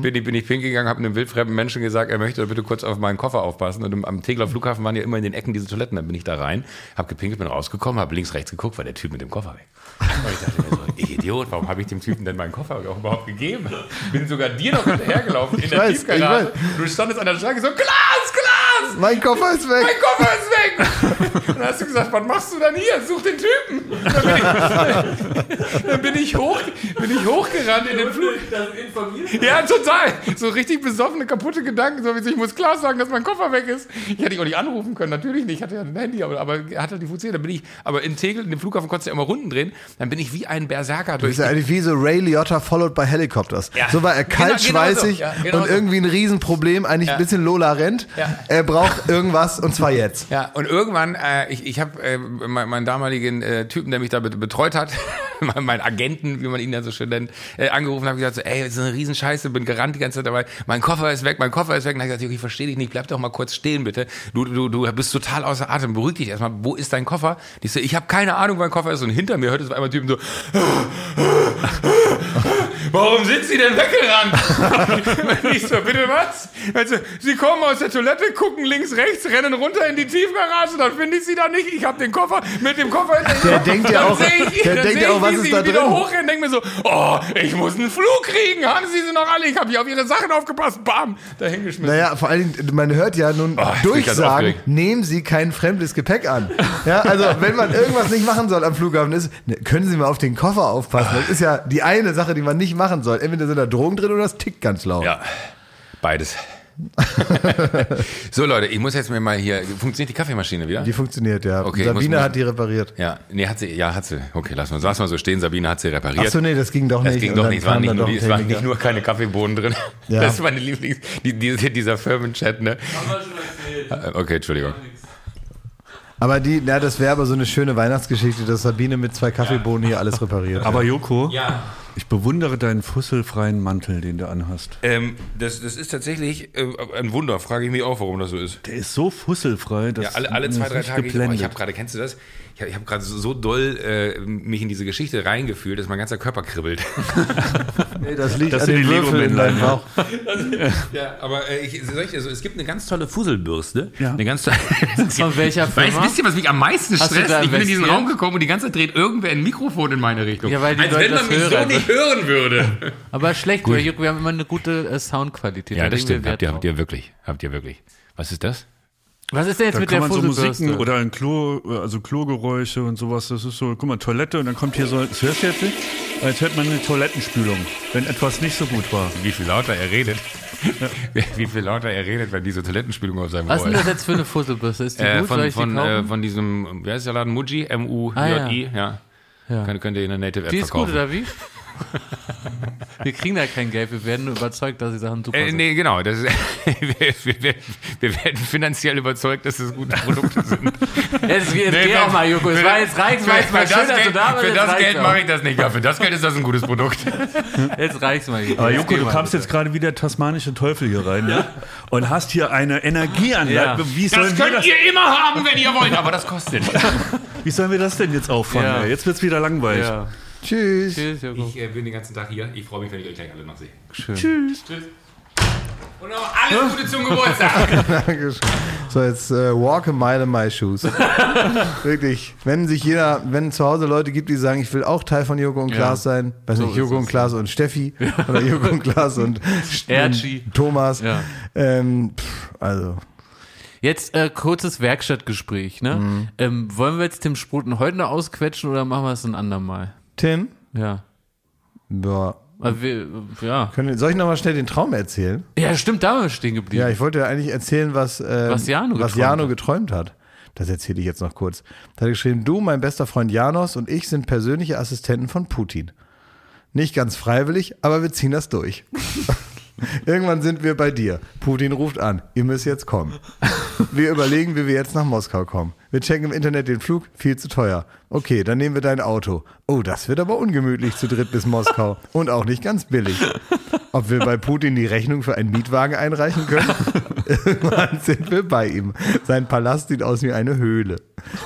bin, ich, bin ich pinkeln gegangen, habe einem wildfremden Menschen gesagt, er möchte bitte kurz auf meinen Koffer aufpassen. Und im, am Tegeler Flughafen waren ja immer in den Ecken diese Toiletten. Dann bin ich da rein, habe gepinkelt, bin rausgekommen, habe links, rechts geguckt, war der Typ mit dem Koffer weg. Und ich dachte mir so, ich Idiot, warum habe ich dem Typen denn meinen Koffer auch überhaupt gegeben? Bin sogar dir noch hinterhergelaufen in der weiß, ich Tiefgarage. Du standest an der Schranke so, Glas, Glas! Mein Koffer ist weg. Mein Koffer ist weg! Und dann hast du gesagt, was machst du dann hier? Such den Typen! Dann bin ich, dann bin ich, hoch, bin ich hochgerannt in den Flug. Ja, total. So richtig besoffene, kaputte Gedanken. So wie so, ich muss klar sagen, dass mein Koffer weg ist. Ich hätte ihn auch nicht anrufen können, natürlich nicht. Ich hatte ja ein Handy, aber, aber er hat halt die funktioniert. Dann bin ich, aber in Tegel, in dem Flughafen konntest du ja immer Runden drehen. Dann bin ich wie ein Berserker Das durch ist ja eigentlich wie so Ray Liotta followed by Helicopters. Ja. So war er Genau- genau kaltschweißig so. Ja, genau und so. irgendwie ein Riesenproblem, eigentlich ein bisschen Lola rennt. Ja. Er braucht irgendwas und zwar jetzt. Ja, und irgendwann, äh, ich, ich habe äh, meinen, meinen damaligen äh, Typen, der mich da bet- betreut hat, meinen Agenten, wie man ihn dann so schön nennt, äh, angerufen, habe gesagt, so, ey, das ist eine Riesenscheiße, bin gerannt die ganze Zeit dabei, mein Koffer ist weg, mein Koffer ist weg. Und dann hab ich gesagt, ich verstehe dich nicht, bleib doch mal kurz stehen, bitte. Du, du, du bist total außer Atem, beruhig dich erstmal, wo ist dein Koffer? Ich so, ich habe keine Ahnung, wo mein Koffer ist. Und hinter mir hörte es auf einmal Typen so, Warum sind Sie denn weggerannt? Ich so, bitte was? Also, Sie kommen aus der Toilette, gucken links, rechts, rennen runter in die Tiefgarage, dann finde ich Sie da nicht. Ich habe den Koffer mit dem Koffer hinter Der denkt ja Dann auch- ich, der denkt ja auch, ich, was wie ist Sie da wieder drin? hochrennen, denke mir so, oh, ich muss einen Flug kriegen. Haben Sie sie noch alle? Ich habe hier auf Ihre Sachen aufgepasst. Bam, da hingeschmissen. Naja, vor allen Dingen, man hört ja nun Oh, Durchsagen, nehmen Sie kein fremdes Gepäck an. Ja, also wenn man irgendwas nicht machen soll am Flughafen ist, ne, können Sie mal auf den Koffer aufpassen. Das ist ja die eine Sache, die man nicht machen soll. Entweder sind da Drogen drin oder es tickt ganz laut. Ja, beides. so Leute, ich muss jetzt mir mal hier, funktioniert die Kaffeemaschine wieder? Die funktioniert, ja. Okay, Sabine muss- hat die repariert. Ja, nee, hat sie, ja, hat sie. Okay, lass mal, lass mal so stehen. Sabine hat sie repariert. Ach so, nee, das ging doch Das nicht. ging Und doch nicht, es waren nicht, nur, die, es waren nicht nur keine Kaffeebohnen drin. Ja. Das ist meine Lieblings, die, die, dieser Firmenchat, ne? Äh, Okay, Entschuldigung. Aber die, na, das wäre aber so eine schöne Weihnachtsgeschichte, dass Sabine mit zwei Kaffeebohnen hier alles repariert. Aber Joko, Ja. Ich bewundere deinen fusselfreien Mantel, den du anhast. Ähm, das, das ist tatsächlich äh, ein Wunder, frage ich mich auch, warum das so ist. Der ist so fusselfrei, dass Ja, alle, alle zwei, drei Tage. Ich, oh, ich habe gerade, kennst du das? Ich habe hab gerade so, doll äh, mich in diese Geschichte reingefühlt, dass mein ganzer Körper kribbelt. nee, das liegt Das an sind den die Würfeln in deinem. Bauch. ja, aber äh, ich, ich, also, es gibt eine ganz tolle Fusselbürste. Ja. Eine ganz tolle. Von welcher Weißt, Firma? wisst ihr, was mich am meisten stresst? Ich bin in diesen? Raum gekommen und die ganze Zeit dreht irgendwer ein Mikrofon in meine Richtung. Ja, weil die Leute wenn man das mich so hören. nicht hören würde. Aber schlecht, Joko, wir haben immer eine gute äh, Soundqualität. Ja, Da das stimmt. Habt ihr, habt ihr wirklich. Habt ihr wirklich. Was ist das? Was ist denn jetzt Da mit kann der man so? Musiken oder ein Klo, also Klogeräusche und sowas. Das ist so, guck mal, Toilette und dann kommt hier so, das hörst du jetzt nicht? Als hört man eine Toilettenspülung, wenn etwas nicht so gut war. Wie viel lauter er redet. Wie viel lauter er redet, wenn diese Toilettenspülung auf seinem Was ist denn ist. das jetzt für eine Fusselbürste? Ist die Äh, gut? Soll von, von, äh, von diesem, wie heißt der Laden? Muji? M-U-J-I? ja. Ja. Könnt, könnt ihr in der Native App die ist gut, oder wie? Wir kriegen da kein Geld, wir werden nur überzeugt, dass die Sachen super Äh, sind. nee, genau. Das ist, wir, wir, wir, wir werden finanziell überzeugt, dass es gute Produkte sind. Jetzt, jetzt Nee, geh auch mal, Joko. Es war jetzt reicht's für- mal. Schön, das dass du Geld- da bist. Für das Geld mache ich das nicht. Ja, für das Geld ist das ein gutes Produkt. Jetzt reicht's mal, Joko. Aber Joko, du mal, kamst bitte. jetzt gerade wie der tasmanische Teufel hier rein, ja? Und hast hier eine Energie an. Ja. Wie, Das wir könnt das, ihr immer haben, wenn ihr wollt, aber das kostet. wie sollen wir das denn jetzt auffangen? Ja. Jetzt wird's wieder langweilig. Ja. Tschüss. Tschüss, Joko. Ich äh, bin den ganzen Tag hier. Ich freue mich, wenn ich euch gleich alle noch sehe. Schön. Tschüss. Und noch alles Gute zum Geburtstag. Dankeschön. So, jetzt äh, walk a mile in my shoes. Wirklich. Wenn sich jeder, wenn zu Hause Leute gibt, die sagen, ich will auch Teil von Joko und Ja. Klaas sein, weiß So nicht, Joko und. Klaas und Steffi oder Joko und Klaas und, Erci. und Thomas. Ja. Ähm, pff, also, Jetzt äh, kurzes Werkstattgespräch. Ne? Mhm. Ähm, wollen wir jetzt Tim Spruten heute noch ausquetschen oder machen wir es ein andermal? Tim, Ja. ja, Also wir, ja. können, soll ich nochmal schnell den Traum erzählen? Ja, stimmt, da waren wir stehen geblieben. Ja, ich wollte ja eigentlich erzählen, was, äh, Was Jano was geträumt Jano hat. geträumt hat. Das erzähle ich jetzt noch kurz. Da hat er geschrieben, du, mein bester Freund Janos und ich sind persönliche Assistenten von Putin. Nicht ganz freiwillig, aber wir ziehen das durch. Irgendwann sind wir bei dir. Putin ruft an. Ihr müsst jetzt kommen. Wir überlegen, wie wir jetzt nach Moskau kommen. Wir checken im Internet den Flug. Viel zu teuer. Okay, dann nehmen wir dein Auto. Oh, das wird aber ungemütlich zu dritt bis Moskau. Und auch nicht ganz billig. Ob wir bei Putin die Rechnung für einen Mietwagen einreichen können? Irgendwann sind wir bei ihm. Sein Palast sieht aus wie eine Höhle.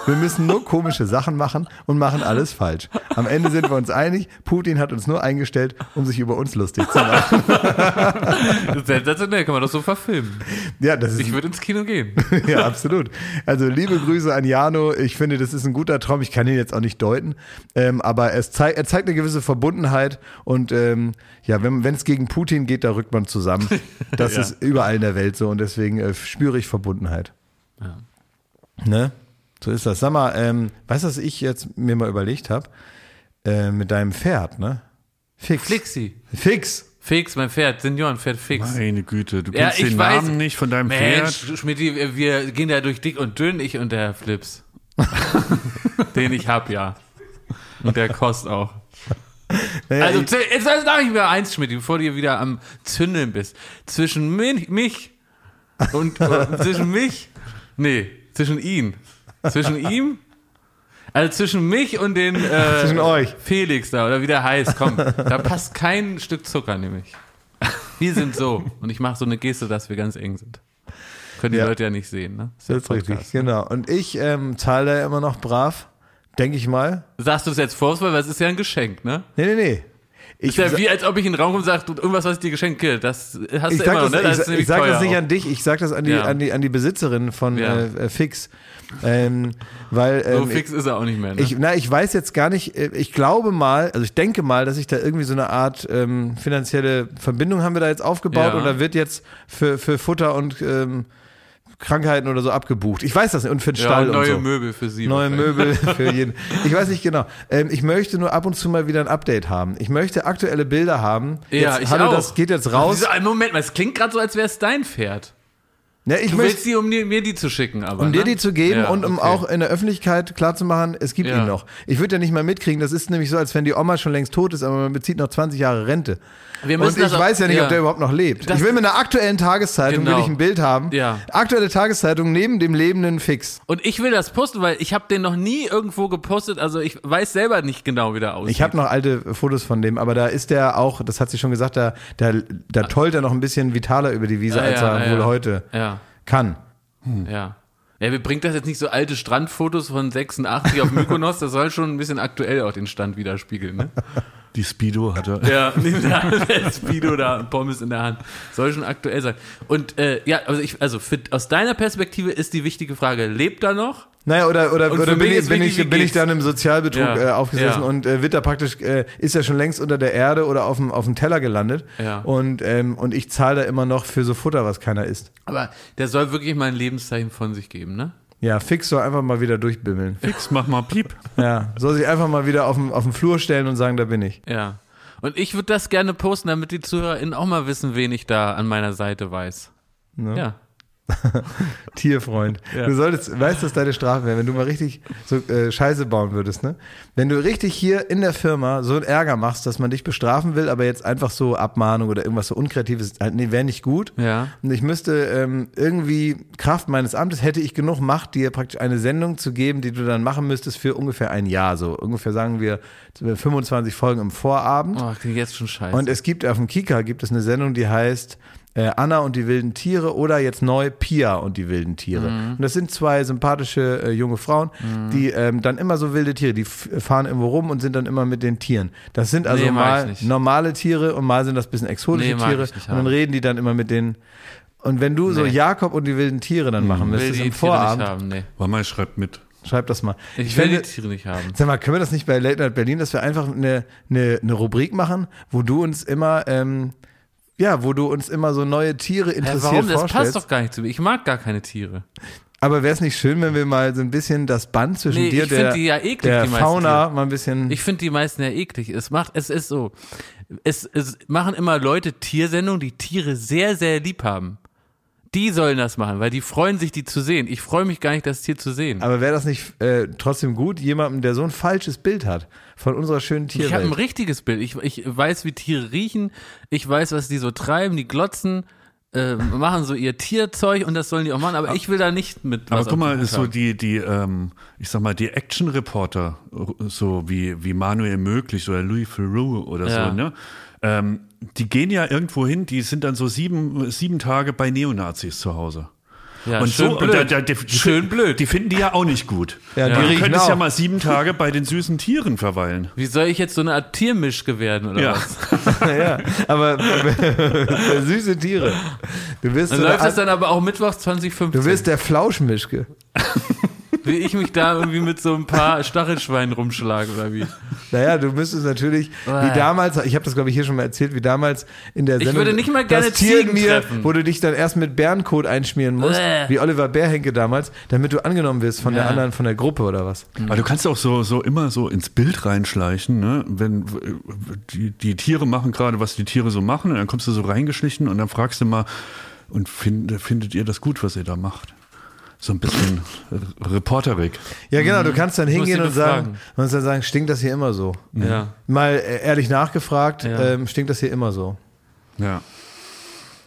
Wir müssen nur komische Sachen machen und machen alles falsch. Am Ende sind wir uns einig, Putin hat uns nur eingestellt, um sich über uns lustig zu machen. Das ist sensationell, kann man das so verfilmen. Ja, das ist Ich würde ins Kino gehen. ja, absolut. Also liebe Grüße an Jano. Ich finde, das ist ein guter Traum. Ich kann ihn jetzt auch nicht deuten, ähm, aber es zei er zeigt eine gewisse Verbundenheit und ähm, ja, wenn es gegen Putin geht, da rückt man zusammen. Das ist überall in der Welt so und deswegen äh, spüre ich Verbundenheit. Ne? So ist das. Sag mal, ähm, weißt du, was ich jetzt mir mal überlegt habe? Äh, mit deinem Pferd, ne? Fix. Flixi. Fix. Fix, mein Pferd, Seniorenpferd Fix. Meine Güte, du Ja, kennst ich den weiß- Namen nicht von deinem Mensch, Pferd. Schmidti, wir- wir gehen da durch dick und dünn, ich und der Flips. Den ich hab, ja. Und der kostet auch. Naja, Also, jetzt sag ich mir eins, Schmidt, bevor du hier wieder am Zündeln bist. Zwischen mich, mich und, und zwischen mich, nee, zwischen ihn. Zwischen ihm, also zwischen mich und den äh, Zwischen euch. Felix da, oder wie der heißt, komm, da passt kein Stück Zucker nämlich. Wir sind so. Und ich mache so eine Geste, dass wir ganz eng sind. Können die Ja. Leute ja nicht sehen, ne? das ist richtig, genau. Und ich ähm, zahle da immer noch brav, denke ich mal. Sagst du es jetzt vorwurfsvoll, weil es ist ja ein Geschenk, ne? Nee, nee, nee. Ich, Ist ja wie, als ob ich in den Raum komme und sage, irgendwas, was ich dir geschenke, das hast ich du immer noch, das, ne? ich, sag- ich nämlich sag das nicht auch. an dich, ich sag das an die, Ja. an die, an die Besitzerin von Ja. äh, äh, Fix. Ähm, weil So ähm, fix ist er auch nicht mehr, ne? Ich, na, ich weiß jetzt gar nicht, äh, ich glaube mal, also ich denke mal, dass ich da irgendwie so eine Art ähm, finanzielle Verbindung haben wir da jetzt aufgebaut Ja. und da wird jetzt für, für Futter und ähm, Krankheiten oder so abgebucht. Ich weiß das nicht und für den ja, Stall und neue und so. Möbel für sie. Neue. Möbel für jeden. Ich weiß nicht genau. Ähm, ich möchte nur ab und zu mal wieder ein Update haben. Ich möchte aktuelle Bilder haben. Ja, jetzt, ich hallo, auch. das geht jetzt raus. Moment mal, es klingt gerade so, als wäre es dein Pferd. Ne, ich Du möchte, willst die, um mir, mir die zu schicken, aber. um ne? dir die zu geben Ja, und um okay. auch in der Öffentlichkeit klarzumachen, es gibt Ja. ihn noch. Ich würde ja nicht mal mitkriegen, das ist nämlich so, als wenn die Oma schon längst tot ist, aber man bezieht noch 20 Jahre Rente. Wir Und ich auch- weiß ja nicht, ja. ob der überhaupt noch lebt. Das- ich will mit einer aktuellen Tageszeitung Genau. will ich ein Bild haben. Ja. Aktuelle Tageszeitung neben dem lebenden Fix. Und ich will das posten, weil ich habe den noch nie irgendwo gepostet. Also ich weiß selber nicht genau, wie der aussieht. Ich habe noch alte Fotos von dem, aber da ist der auch, das hat sie schon gesagt, da, da, da tollt er noch ein bisschen vitaler über die Wiese, Ah, als ja, er ja, wohl ja. heute Ja, kann. ja. Ja, wir bringt das jetzt nicht so alte Strandfotos von 86 auf Mykonos. Das soll schon ein bisschen aktuell auch den Stand widerspiegeln, ne? Die Speedo hat er. Ja, der Speedo da, Pommes in der Hand. Soll schon aktuell sein. Und äh, ja, also ich, also für, aus deiner Perspektive ist die wichtige Frage, lebt er noch? Naja, oder, oder, oder bin, ich, bin, ich, bin ich dann im Sozialbetrug Ja, äh, aufgesessen ja. und äh, wird da praktisch, äh, ist er schon längst unter der Erde oder auf dem, auf dem Teller gelandet. Ja. Und, ähm, und ich zahle da immer noch für so Futter, was keiner isst. Aber der soll wirklich mal ein Lebenszeichen von sich geben, ne? Ja, Fix soll einfach mal wieder durchbimmeln. Fix, mach mal Piep. Ja, soll sich einfach mal wieder auf den, auf den Flur stellen und sagen, da bin ich. Ja. Und ich würde das gerne posten, damit die ZuhörerInnen auch mal wissen, wen ich da an meiner Seite weiß. Ne? Ja. Tierfreund. Ja. Du solltest, weißt du, was deine Strafe wäre, wenn du mal richtig so äh, Scheiße bauen würdest, ne? Wenn du richtig hier in der Firma so einen Ärger machst, dass man dich bestrafen will, aber jetzt einfach so Abmahnung oder irgendwas so Unkreatives, halt, nee, wäre nicht gut. Ja. Und ich müsste ähm, irgendwie, Kraft meines Amtes, hätte ich genug Macht, dir praktisch eine Sendung zu geben, die du dann machen müsstest für ungefähr ein Jahr. So ungefähr sagen wir 25 Folgen im Vorabend. Oh, klingt jetzt schon scheiße. Und es gibt auf dem Kika gibt es eine Sendung, die heißt äh, Anna und die wilden Tiere oder jetzt neu Pia und die wilden Tiere. Mhm. Und das sind zwei sympathische äh, junge Frauen, die ähm, dann immer so wilde Tiere, die fahren irgendwo rum und sind dann immer mit den Tieren. Das sind also Nee, ich mal normale Tiere und mal sind das bisschen exotische Nee, Tiere ich nicht und dann reden die dann immer mit den und wenn du so Nee. Jakob und die wilden Tiere dann machen will müsstest die im Tiere nicht Vorabend, haben, nee. Mama schreibt mit. schreib das mal. Ich, will fände- die Tiere nicht haben. Sag mal, können wir das nicht bei Late Night Berlin, dass wir einfach eine, eine, eine Rubrik machen, wo du uns immer, ähm, ja, wo du uns immer so neue Tiere Hä, interessiert warum? Das passt doch gar nicht zu mir. Ich mag gar keine Tiere. Aber wäre es nicht schön, wenn wir mal so ein bisschen das Band zwischen Nee, dir ich der, die ja eklig, der die Fauna mal ein bisschen. Ich finde die meisten ja eklig. Es macht, es ist so. Es, es machen immer Leute Tiersendungen, die Tiere sehr, sehr lieb haben. Die sollen das machen, weil die freuen sich, die zu sehen. Ich freue mich gar nicht, das Tier zu sehen. aber wäre das nicht äh, trotzdem gut, jemandem, der so ein falsches Bild hat von unserer schönen Ich habe ein Tierwelt? richtiges Bild. Ich, ich weiß, wie Tiere riechen. Ich weiß, was die so treiben. Die glotzen, äh, machen so ihr Tierzeug und das sollen die auch machen. Aber ich will da nicht mit. Aber guck mal, ist so die, die, ähm, ich sag mal, die Action-Reporter, so wie, wie Manuel Möglich oder Louis Theroux oder Ja. so, ne? Ähm, die gehen ja irgendwo hin, die sind dann so sieben, sieben Tage bei Neonazis zu Hause. ja, und schön so, blöd. Und da, da, die, schön blöd. Die finden die ja auch nicht gut. Ja, die Du könntest auch. ja mal sieben Tage bei den süßen Tieren verweilen. Wie soll ich jetzt so eine Art Tiermischke werden oder Ja. was? ja, aber süße Tiere. Du wirst, Dann so läuft das dann aber auch mittwochs 2015. du wirst der Flauschmischke. Will ich mich da irgendwie mit so ein paar Stachelschweinen rumschlagen oder wie? Naja, du müsstest natürlich, wie Uah. damals, ich habe das glaube ich hier schon mal erzählt, wie damals in der Ich Sendung. würde nicht mal gerne das Tier Ziegen mir, treffen. wo du dich dann erst mit Bärenkot einschmieren musst, wie Oliver Bärhenke damals, damit du angenommen wirst von der anderen, von der Gruppe oder was. Aber du kannst auch so, so immer so ins Bild reinschleichen, ne? Wenn die, die Tiere machen gerade, was die Tiere so machen, und dann kommst du so reingeschlichen und dann fragst du mal, und find, findet ihr das gut, was ihr da macht? So ein bisschen äh, reporterig. Ja, genau, du kannst dann Mhm. hingehen und sagen, musst dann sagen, stinkt das hier immer so? Ja. Mal äh, ehrlich nachgefragt, Ja. ähm, stinkt das hier immer so? Ja.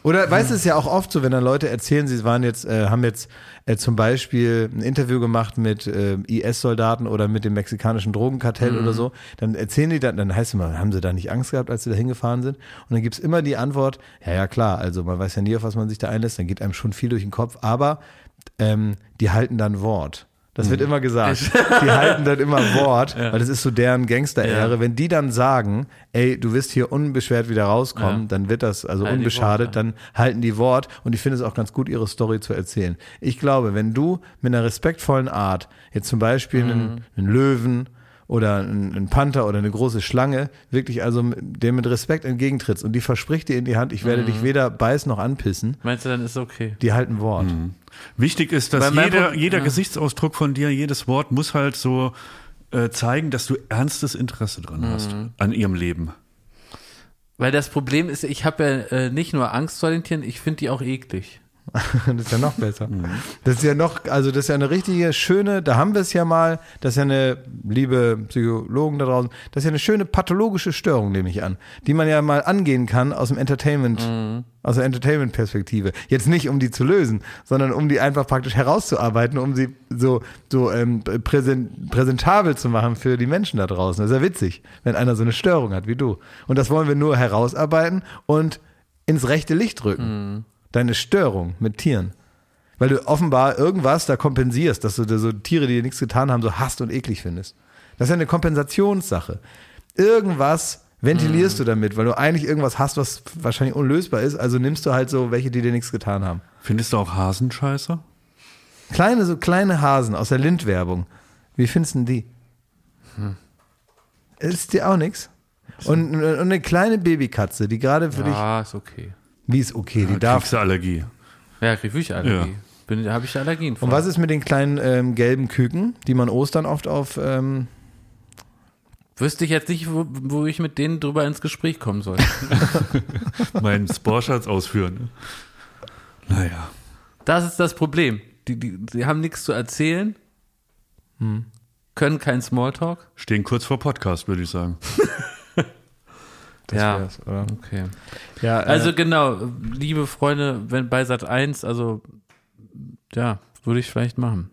Oder weißt du, es ist ja auch oft so, wenn dann Leute erzählen, sie waren jetzt, äh, haben jetzt äh, zum Beispiel ein Interview gemacht mit äh, IS-Soldaten oder mit dem mexikanischen Drogenkartell oder so, dann erzählen die dann, dann heißt es immer, haben sie da nicht Angst gehabt, als sie da hingefahren sind? Und dann gibt's immer die Antwort, ja, ja, klar, also man weiß ja nie, auf was man sich da einlässt, dann geht einem schon viel durch den Kopf, aber ähm, die halten dann Wort. Das wird immer gesagt. Die halten dann immer Wort, weil das ist so deren Gangster-Ehre. Ja. Wenn die dann sagen, ey, du wirst hier unbeschwert wieder rauskommen, Ja. dann wird das, also Halten unbeschadet, Wort, ja. dann halten die Wort und ich finde es auch ganz gut, ihre Story zu erzählen. Ich glaube, wenn du mit einer respektvollen Art, jetzt zum Beispiel Mhm. einen, einen Löwen oder einen, einen Panther oder eine große Schlange, wirklich also mit- dem mit Respekt entgegentrittst und die verspricht dir in die Hand, ich werde Mhm. dich weder beißen noch anpissen, Meinst du, dann ist okay? die halten Wort. Wichtig ist, dass jeder, Pro- jeder ja. Gesichtsausdruck von dir, jedes Wort muss halt so äh, zeigen, dass du ernstes Interesse dran hast Mhm. an ihrem Leben. Weil das Problem ist, ich habe ja äh, nicht nur Angst vor den Tieren, ich finde die auch eklig. Das ist ja noch besser. Mhm. Das ist ja noch, also das ist ja eine richtige schöne, da haben wir es ja mal, das ist ja eine, liebe Psychologen da draußen, das ist ja eine schöne pathologische Störung, nehme ich an, die man ja mal angehen kann aus dem Entertainment, Mhm. aus der Entertainment-Perspektive. Jetzt nicht, um die zu lösen, sondern um die einfach praktisch herauszuarbeiten, um sie so, so ähm, präsent, präsentabel zu machen für die Menschen da draußen. Das ist ja witzig, wenn einer so eine Störung hat wie du. Und das wollen wir nur herausarbeiten und ins rechte Licht rücken. Deine Störung mit Tieren. Weil du offenbar irgendwas da kompensierst, dass du da so Tiere, die dir nichts getan haben, so hasst und eklig findest. Das ist ja eine Kompensationssache. Irgendwas ventilierst du damit, weil du eigentlich irgendwas hast, was wahrscheinlich unlösbar ist. Also nimmst du halt so welche, die dir nichts getan haben. Findest du auch Hasen scheiße? Kleine, so kleine Hasen aus der Lindwerbung. Wie findest du denn die? Ist dir auch nichts? Und, und eine kleine Babykatze, die gerade für dich. Ja, ist okay. Wie ist okay, die Da darf. kriegst du Allergie. Ja, krieg ich Allergie. Bin, da habe ich Allergien vor. Und was ist mit den kleinen ähm, gelben Küken, die man Ostern oft auf. Ähm, Wüsste ich jetzt nicht, wo, wo ich mit denen drüber ins Gespräch kommen soll. Meinen Sportschatz ausführen. Ne? Naja. Das ist das Problem. Die, die, die haben nichts zu erzählen, können kein Smalltalk. Stehen kurz vor Podcast, würde ich sagen. das Ja. wär's, oder? Okay. Ja, äh, Also genau, liebe Freunde, wenn bei Sat 1, also ja, würde ich vielleicht machen.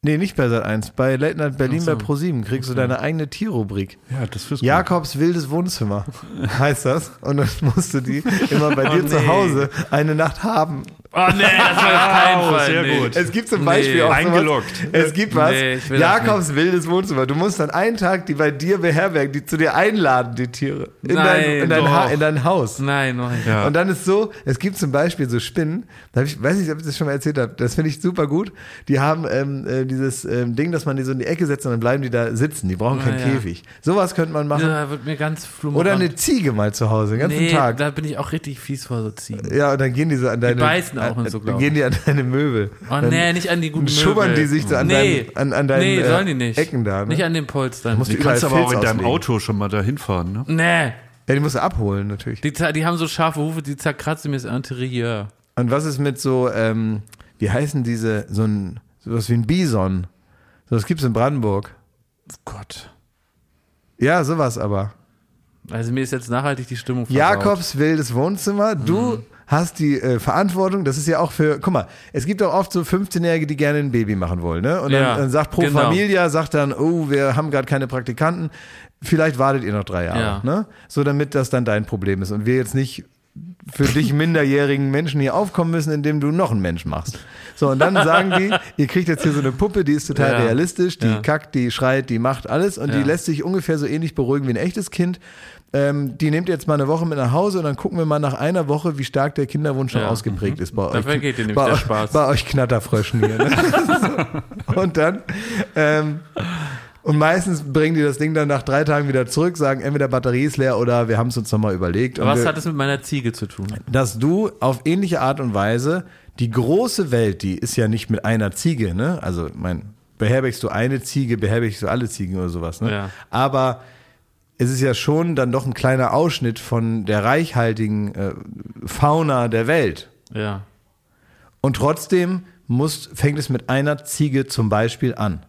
Nee, nicht bei Sat 1. Bei Late Night Berlin so. bei Pro7 kriegst du deine eigene Tierrubrik. Ja, das fürs Jakobs wildes Wohnzimmer heißt das. Und dann musst du die immer bei dir Oh, zu nee. Hause eine Nacht haben. Oh nee, das war auf keinen Fall. sehr nee. gut. Es gibt zum Nee. Beispiel auch sowas, Eingeloggt. Es gibt was. Nee, Jakobs wildes Wohnzimmer. Du musst dann einen Tag die bei dir beherbergen, die zu dir einladen, die Tiere. In, dein, Nein, in, dein, ha in dein Haus. Nein, nein. Ja. Und dann ist so, es gibt zum Beispiel so Spinnen, da ich weiß nicht, ob ich das schon mal erzählt habe, das finde ich super gut. Die haben ähm, äh, dieses ähm, Ding, dass man die so in die Ecke setzt und dann bleiben die da sitzen. Die brauchen keinen ja. Käfig. Sowas könnte man machen. Da wird mir ganz flummerant. Oder eine Ziege mal zu Hause, den ganzen nee, Tag. da bin ich auch richtig fies vor so Ziegen. Ja, und dann gehen die so an deine. beißen auch an, und so, dann glaub gehen die an deine Möbel. Oh dann, nee, nicht an die guten dann schubbern Möbel. die sich so an nee. deinen, an, an deinen nee, äh, sollen die nicht. Ecken da. Ne? Nicht an den Polstern. musst Du überall kannst aber auch Filz in deinem. Auto schon mal dahin fahren, ne? nee. Ja, die musst du abholen natürlich. Die, die haben so scharfe Hufe, die zerkratzen mir das Interieur. Und was ist mit so, ähm, wie heißen diese, so ein, sowas wie ein Bison? So, das gibt's in Brandenburg. Gott. Ja, sowas aber. Also mir ist jetzt nachhaltig die Stimmung versaut. Jakobs wildes Wohnzimmer. Du hast die äh, Verantwortung. Das ist ja auch für, guck mal, es gibt auch oft so 15-Jährige, die gerne ein Baby machen wollen, ne? Und dann, Ja, dann sagt Pro genau. Familia, sagt dann, oh, wir haben gerade keine Praktikanten. Vielleicht wartet ihr noch drei Jahre, Ja. ne? So, damit das dann dein Problem ist und wir jetzt nicht für dich minderjährigen Menschen hier aufkommen müssen, indem du noch einen Mensch machst. So, und dann sagen die, ihr kriegt jetzt hier so eine Puppe, die ist total Ja. realistisch, die Ja. kackt, die schreit, die macht alles und die Ja. lässt sich ungefähr so ähnlich beruhigen wie ein echtes Kind. Ähm, die nehmt ihr jetzt mal eine Woche mit nach Hause und dann gucken wir mal nach einer Woche, wie stark der Kinderwunsch schon Ja. ausgeprägt ist bei euch. Dann vergeht dir nämlich bei, der euch- Spaß. bei euch Knatterfröschen hier. Ne? Und dann, ähm, und meistens bringen die das Ding dann nach drei Tagen wieder zurück, sagen entweder Batterie ist leer oder wir haben es uns nochmal überlegt. Was wir, hat es mit meiner Ziege zu tun? dass du auf ähnliche Art und Weise die große Welt, die ist ja nicht mit einer Ziege, ne? Also, mein, beherbergst du eine Ziege, beherbergst du alle Ziegen oder sowas, ne? Ja. Aber es ist ja schon dann doch ein kleiner Ausschnitt von der reichhaltigen äh, Fauna der Welt. Ja. Und trotzdem muss, fängt es mit einer Ziege zum Beispiel an.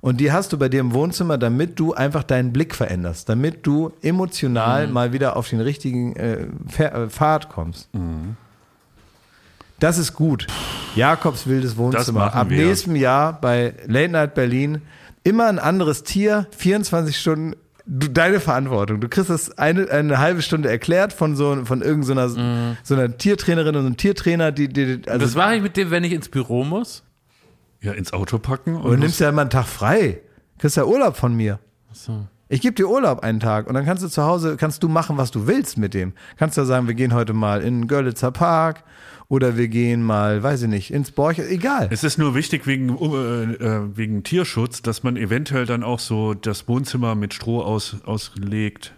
Und die hast du bei dir im Wohnzimmer, damit du einfach deinen Blick veränderst, damit du emotional mal wieder auf den richtigen äh, äh, Pfad kommst. Das ist gut. Jakobs wildes Wohnzimmer. Ab wir. nächstem Jahr bei Late Night Berlin immer ein anderes Tier, 24 Stunden. Du, deine Verantwortung. Du kriegst das eine, eine halbe Stunde erklärt von so von irgendeiner so einer Tiertrainerin und einem Tiertrainer, die, die also Was mache ich mit dem, wenn ich ins Büro muss? Ja, ins Auto packen und du nimmst ja immer einen Tag frei. Kriegst ja Urlaub von mir. So. Ich gebe dir Urlaub einen Tag und dann kannst du zu Hause, kannst du machen, was du willst mit dem. Kannst ja sagen, wir gehen heute mal in den Görlitzer Park oder wir gehen mal, weiß ich nicht, ins Borch, egal. Es ist nur wichtig wegen, äh, äh, wegen Tierschutz, dass man eventuell dann auch so das Wohnzimmer mit Stroh aus, auslegt.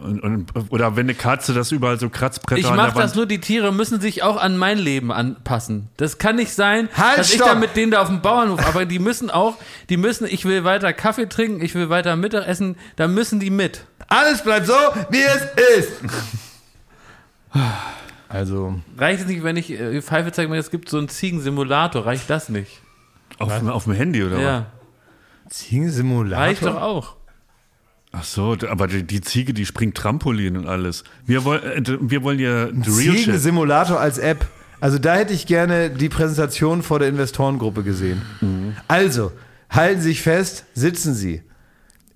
Und, und, oder wenn eine Katze das überall so Kratzbretter Ich mache das nur, die Tiere müssen sich auch an mein Leben anpassen. Das kann nicht sein, Halt, dass ich stopp! da mit denen da auf dem Bauernhof, aber die müssen auch, die müssen, ich will weiter Kaffee trinken, ich will weiter Mittag essen, da müssen die mit. Alles bleibt so, wie es ist. Also, Reicht es nicht, wenn ich, äh, Pfeife zeigt mir, es gibt so einen Ziegensimulator, reicht das nicht? auf, dem- auf dem Handy oder was? Ja, Ziegensimulator. reicht doch auch. Ach so, aber die, die Ziege, die springt Trampolin und alles. Wir, wollen, äh, wir wollen ja the real. Ziegensimulator als App. Also da hätte ich gerne die Präsentation vor der Investorengruppe gesehen. Also, halten Sie sich fest, sitzen Sie.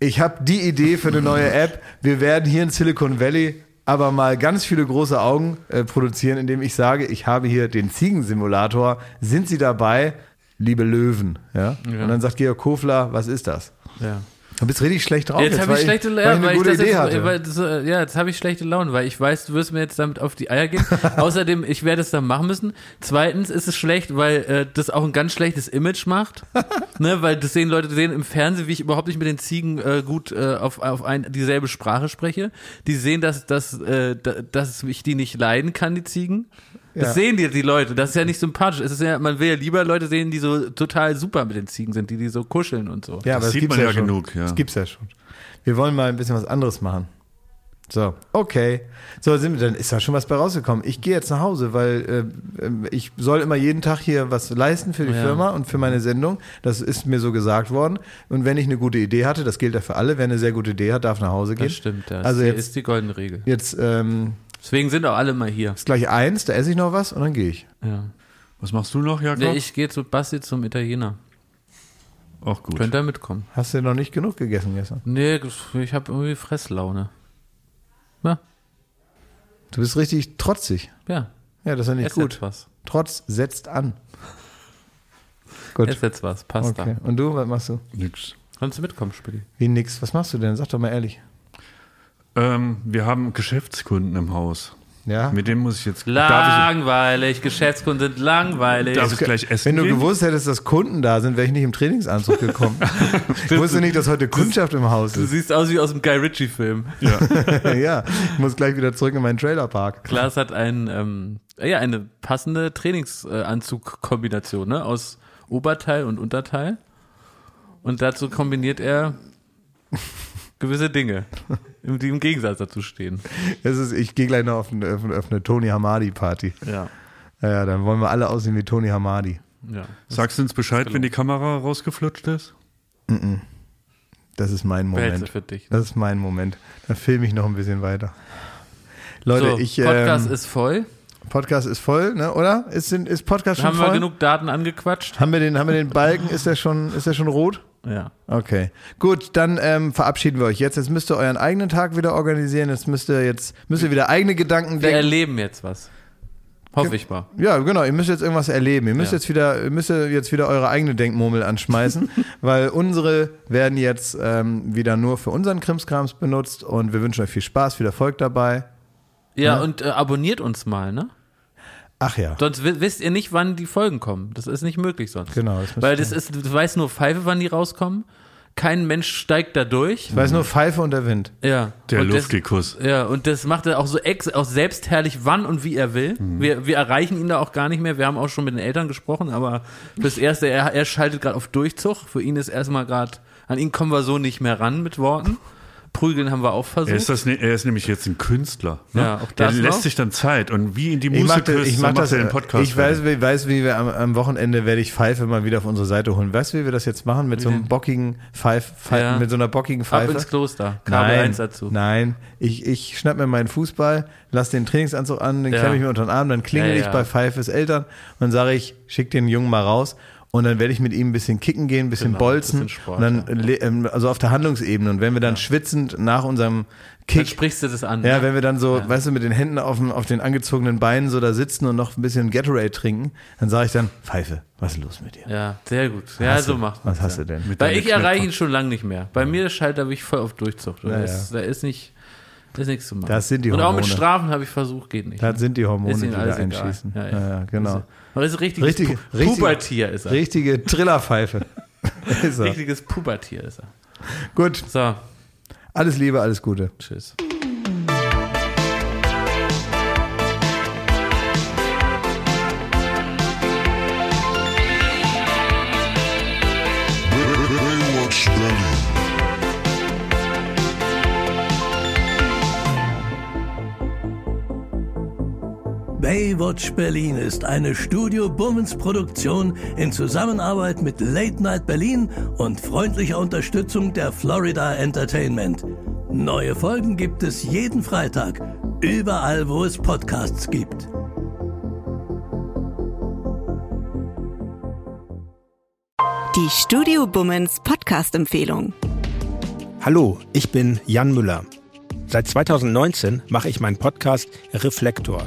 Ich habe die Idee für eine neue App. Wir werden hier in Silicon Valley aber mal ganz viele große Augen äh, produzieren, indem ich sage, ich habe hier den Ziegensimulator. Sind Sie dabei, liebe Löwen? Ja? Und dann sagt Georg Kofler, was ist das? Ja. Du bist richtig schlecht drauf. Jetzt habe weil ich schlechte Laune, weil ich gute das Idee jetzt, hatte. weil das, äh, ja, jetzt habe ich schlechte Laune, weil ich weiß, du wirst mir jetzt damit auf die Eier gehen. Außerdem, ich werde es dann machen müssen. Zweitens ist es schlecht, weil äh, das auch ein ganz schlechtes Image macht, ne, weil das sehen Leute sehen im Fernsehen, wie ich überhaupt nicht mit den Ziegen äh, gut äh, auf auf ein, dieselbe Sprache spreche. Die sehen, dass dass äh, da- dass ich die nicht leiden kann, die Ziegen. Das Ja. sehen die, die Leute. Das ist ja nicht sympathisch. Es ist ja, man will ja lieber Leute sehen, die so total super mit den Ziegen sind, die die so kuscheln und so. Ja, aber Das das sieht man ja, ja schon. genug, ja. Das gibt's ja schon. Wir wollen mal ein bisschen was anderes machen. So, okay. So, sind wir, dann ist da schon was bei rausgekommen. Ich gehe jetzt nach Hause, weil äh, ich soll immer jeden Tag hier was leisten für die Ja. Firma und für meine Sendung. Das ist mir so gesagt worden. Und wenn ich eine gute Idee hatte, das gilt ja für alle, wer eine sehr gute Idee hat, darf nach Hause gehen. Das stimmt, das Also ist, jetzt- ist die goldene Regel. Jetzt ähm, Deswegen sind auch alle mal hier. ist gleich eins, da esse ich noch was und dann gehe ich. Ja. Was machst du noch, Jakob? Nee, ich gehe zu Basti zum Italiener. Auch gut. Könnt ihr mitkommen? Hast du noch nicht genug gegessen gestern? Nee, ich habe irgendwie Fresslaune. Ja, Du bist richtig trotzig. ja. Ja, das ist ja nicht Ess gut. jetzt was. Trotz setzt an. Gut. Ess jetzt was. Pasta. Okay. Und du, was machst du? Nix. Kannst du mitkommen, Spilli? Wie nix. Was machst du denn? Sag doch mal ehrlich. Ähm, wir haben Geschäftskunden im Haus. Ja. Mit dem muss ich jetzt. Langweilig. Geschäftskunden sind langweilig. ich, darf ich gleich essen? Wenn du gehen? gewusst hättest, dass Kunden da sind, wäre ich nicht im Trainingsanzug gekommen. ich wusste nicht, dass heute Kundschaft im Haus du ist. siehst aus wie aus einem Guy Ritchie-Film. ja, ich muss gleich wieder zurück in meinen Trailerpark. Klaas hat ein, ähm, ja, eine passende Trainingsanzug-Kombination ne? aus Oberteil und Unterteil. Und dazu kombiniert er gewisse Dinge, die im Gegensatz dazu stehen. Das ist, ich gehe gleich noch auf eine, auf eine, auf eine Tony Hamadi Party. Ja. Ja, dann wollen wir alle aussehen wie Tony Hamadi. ja. Sagst du uns Bescheid, wenn die Kamera rausgeflutscht ist? Das ist mein Moment. für dich. Das ist mein Moment. Da filme ich noch ein bisschen weiter. Leute, so, ich Podcast ähm, ist voll. Podcast ist voll, ne? Oder? Ist, sind- ist Podcast schon Haben voll? wir genug Daten angequatscht? Haben wir den, haben wir den Balken? Ist der schon, ist der schon rot? Ja. Okay, gut, dann ähm, verabschieden wir euch jetzt. Jetzt müsst ihr euren eigenen Tag wieder organisieren. Jetzt müsst ihr jetzt müsst ihr wieder eigene Gedanken Wir denken. erleben jetzt was. Hoffe ich mal. Ja, genau. Ihr müsst jetzt irgendwas erleben. Ihr müsst Ja. jetzt wieder, ihr müsst jetzt wieder eure eigene Denkmurmel anschmeißen, weil unsere werden jetzt ähm, wieder nur für unseren Krimskrams benutzt und wir wünschen euch viel Spaß, viel Erfolg dabei. Ja, und äh, abonniert uns mal, ne? Ach ja. Sonst wi- wisst ihr nicht, wann die Folgen kommen. Das ist nicht möglich sonst. Genau, das Weil das ist, du weißt nur Pfeife, wann die rauskommen. Kein Mensch steigt da durch. Ich weiß nur Pfeife und der Wind. Ja. Der und das, Luftgekuss. Ja, und das macht er auch so ex, auch selbstherrlich, wann und wie er will. Mhm. Wir, wir erreichen ihn da auch gar nicht mehr. Wir haben auch schon mit den Eltern gesprochen, aber fürs Erste, er, er schaltet gerade auf Durchzug. Für ihn ist erstmal gerade, an ihn kommen wir so nicht mehr ran mit Worten. Prügeln haben wir auch versucht. Er ist, das, ne- er ist nämlich jetzt ein Künstler. Ne? Ja, auch der das lässt noch. sich dann Zeit und wie in die Ich Musik das, ich mach das, den Podcast. ich weiß, wie, weiß, wie wir am, am Wochenende werde ich Pfeife mal wieder auf unsere Seite holen. Weißt du, wie wir das jetzt machen? Mit so einem denn? bockigen Pfeif, Pfeif, Ja. mit so einer bockigen Ab Pfeife. ins Kloster. Kabel Nein, 1 dazu. nein. Ich, ich schnapp mir meinen Fußball, lass den Trainingsanzug an, den Ja. klemme ich mir unter den Arm, dann klingel Ja, ich bei Pfeifes Eltern und dann sage ich, schick den Jungen mal raus. Und dann werde ich mit ihm ein bisschen kicken gehen, ein bisschen Genau, bolzen. bisschen Sport, und dann, le- ähm, also auf der Handlungsebene. Und wenn wir dann schwitzend nach unserem Dann Kick sprichst du das an. ja, ne? wenn wir dann so, Ja. weißt du, mit den Händen auf, dem, auf den angezogenen Beinen so da sitzen und noch ein bisschen Gatorade trinken, dann sage ich dann, Pfeife, was ist los mit dir? Ja, sehr gut. Ja, so du- macht Was hast ja. du denn? Mit Weil ich erreiche ihn schon lange nicht mehr. Bei mir schaltet er mich voll auf Durchzucht. Da Ja, ist, da ist nicht, da ist nichts zu machen. Das sind die Und auch mit Hormone. Strafen habe ich versucht, geht nicht. Das sind die Hormone, die da einschießen. Ja, Ja, ja. ja, genau. Aber ist ein richtiges Richtige- Pu richtige- Pubertier ist er. Richtige Trillerpfeife. ist er. Richtiges Pubertier ist er. Gut, So, alles Liebe, alles Gute. tschüss. Baywatch Berlin ist eine Studio Bummens Produktion in Zusammenarbeit mit Late Night Berlin und freundlicher Unterstützung der Florida Entertainment. Neue Folgen gibt es jeden Freitag, überall wo es Podcasts gibt. Die Studio Bummens Podcast-Empfehlung. Hallo, ich bin Jan Müller. Seit 2019 mache ich meinen Podcast Reflektor.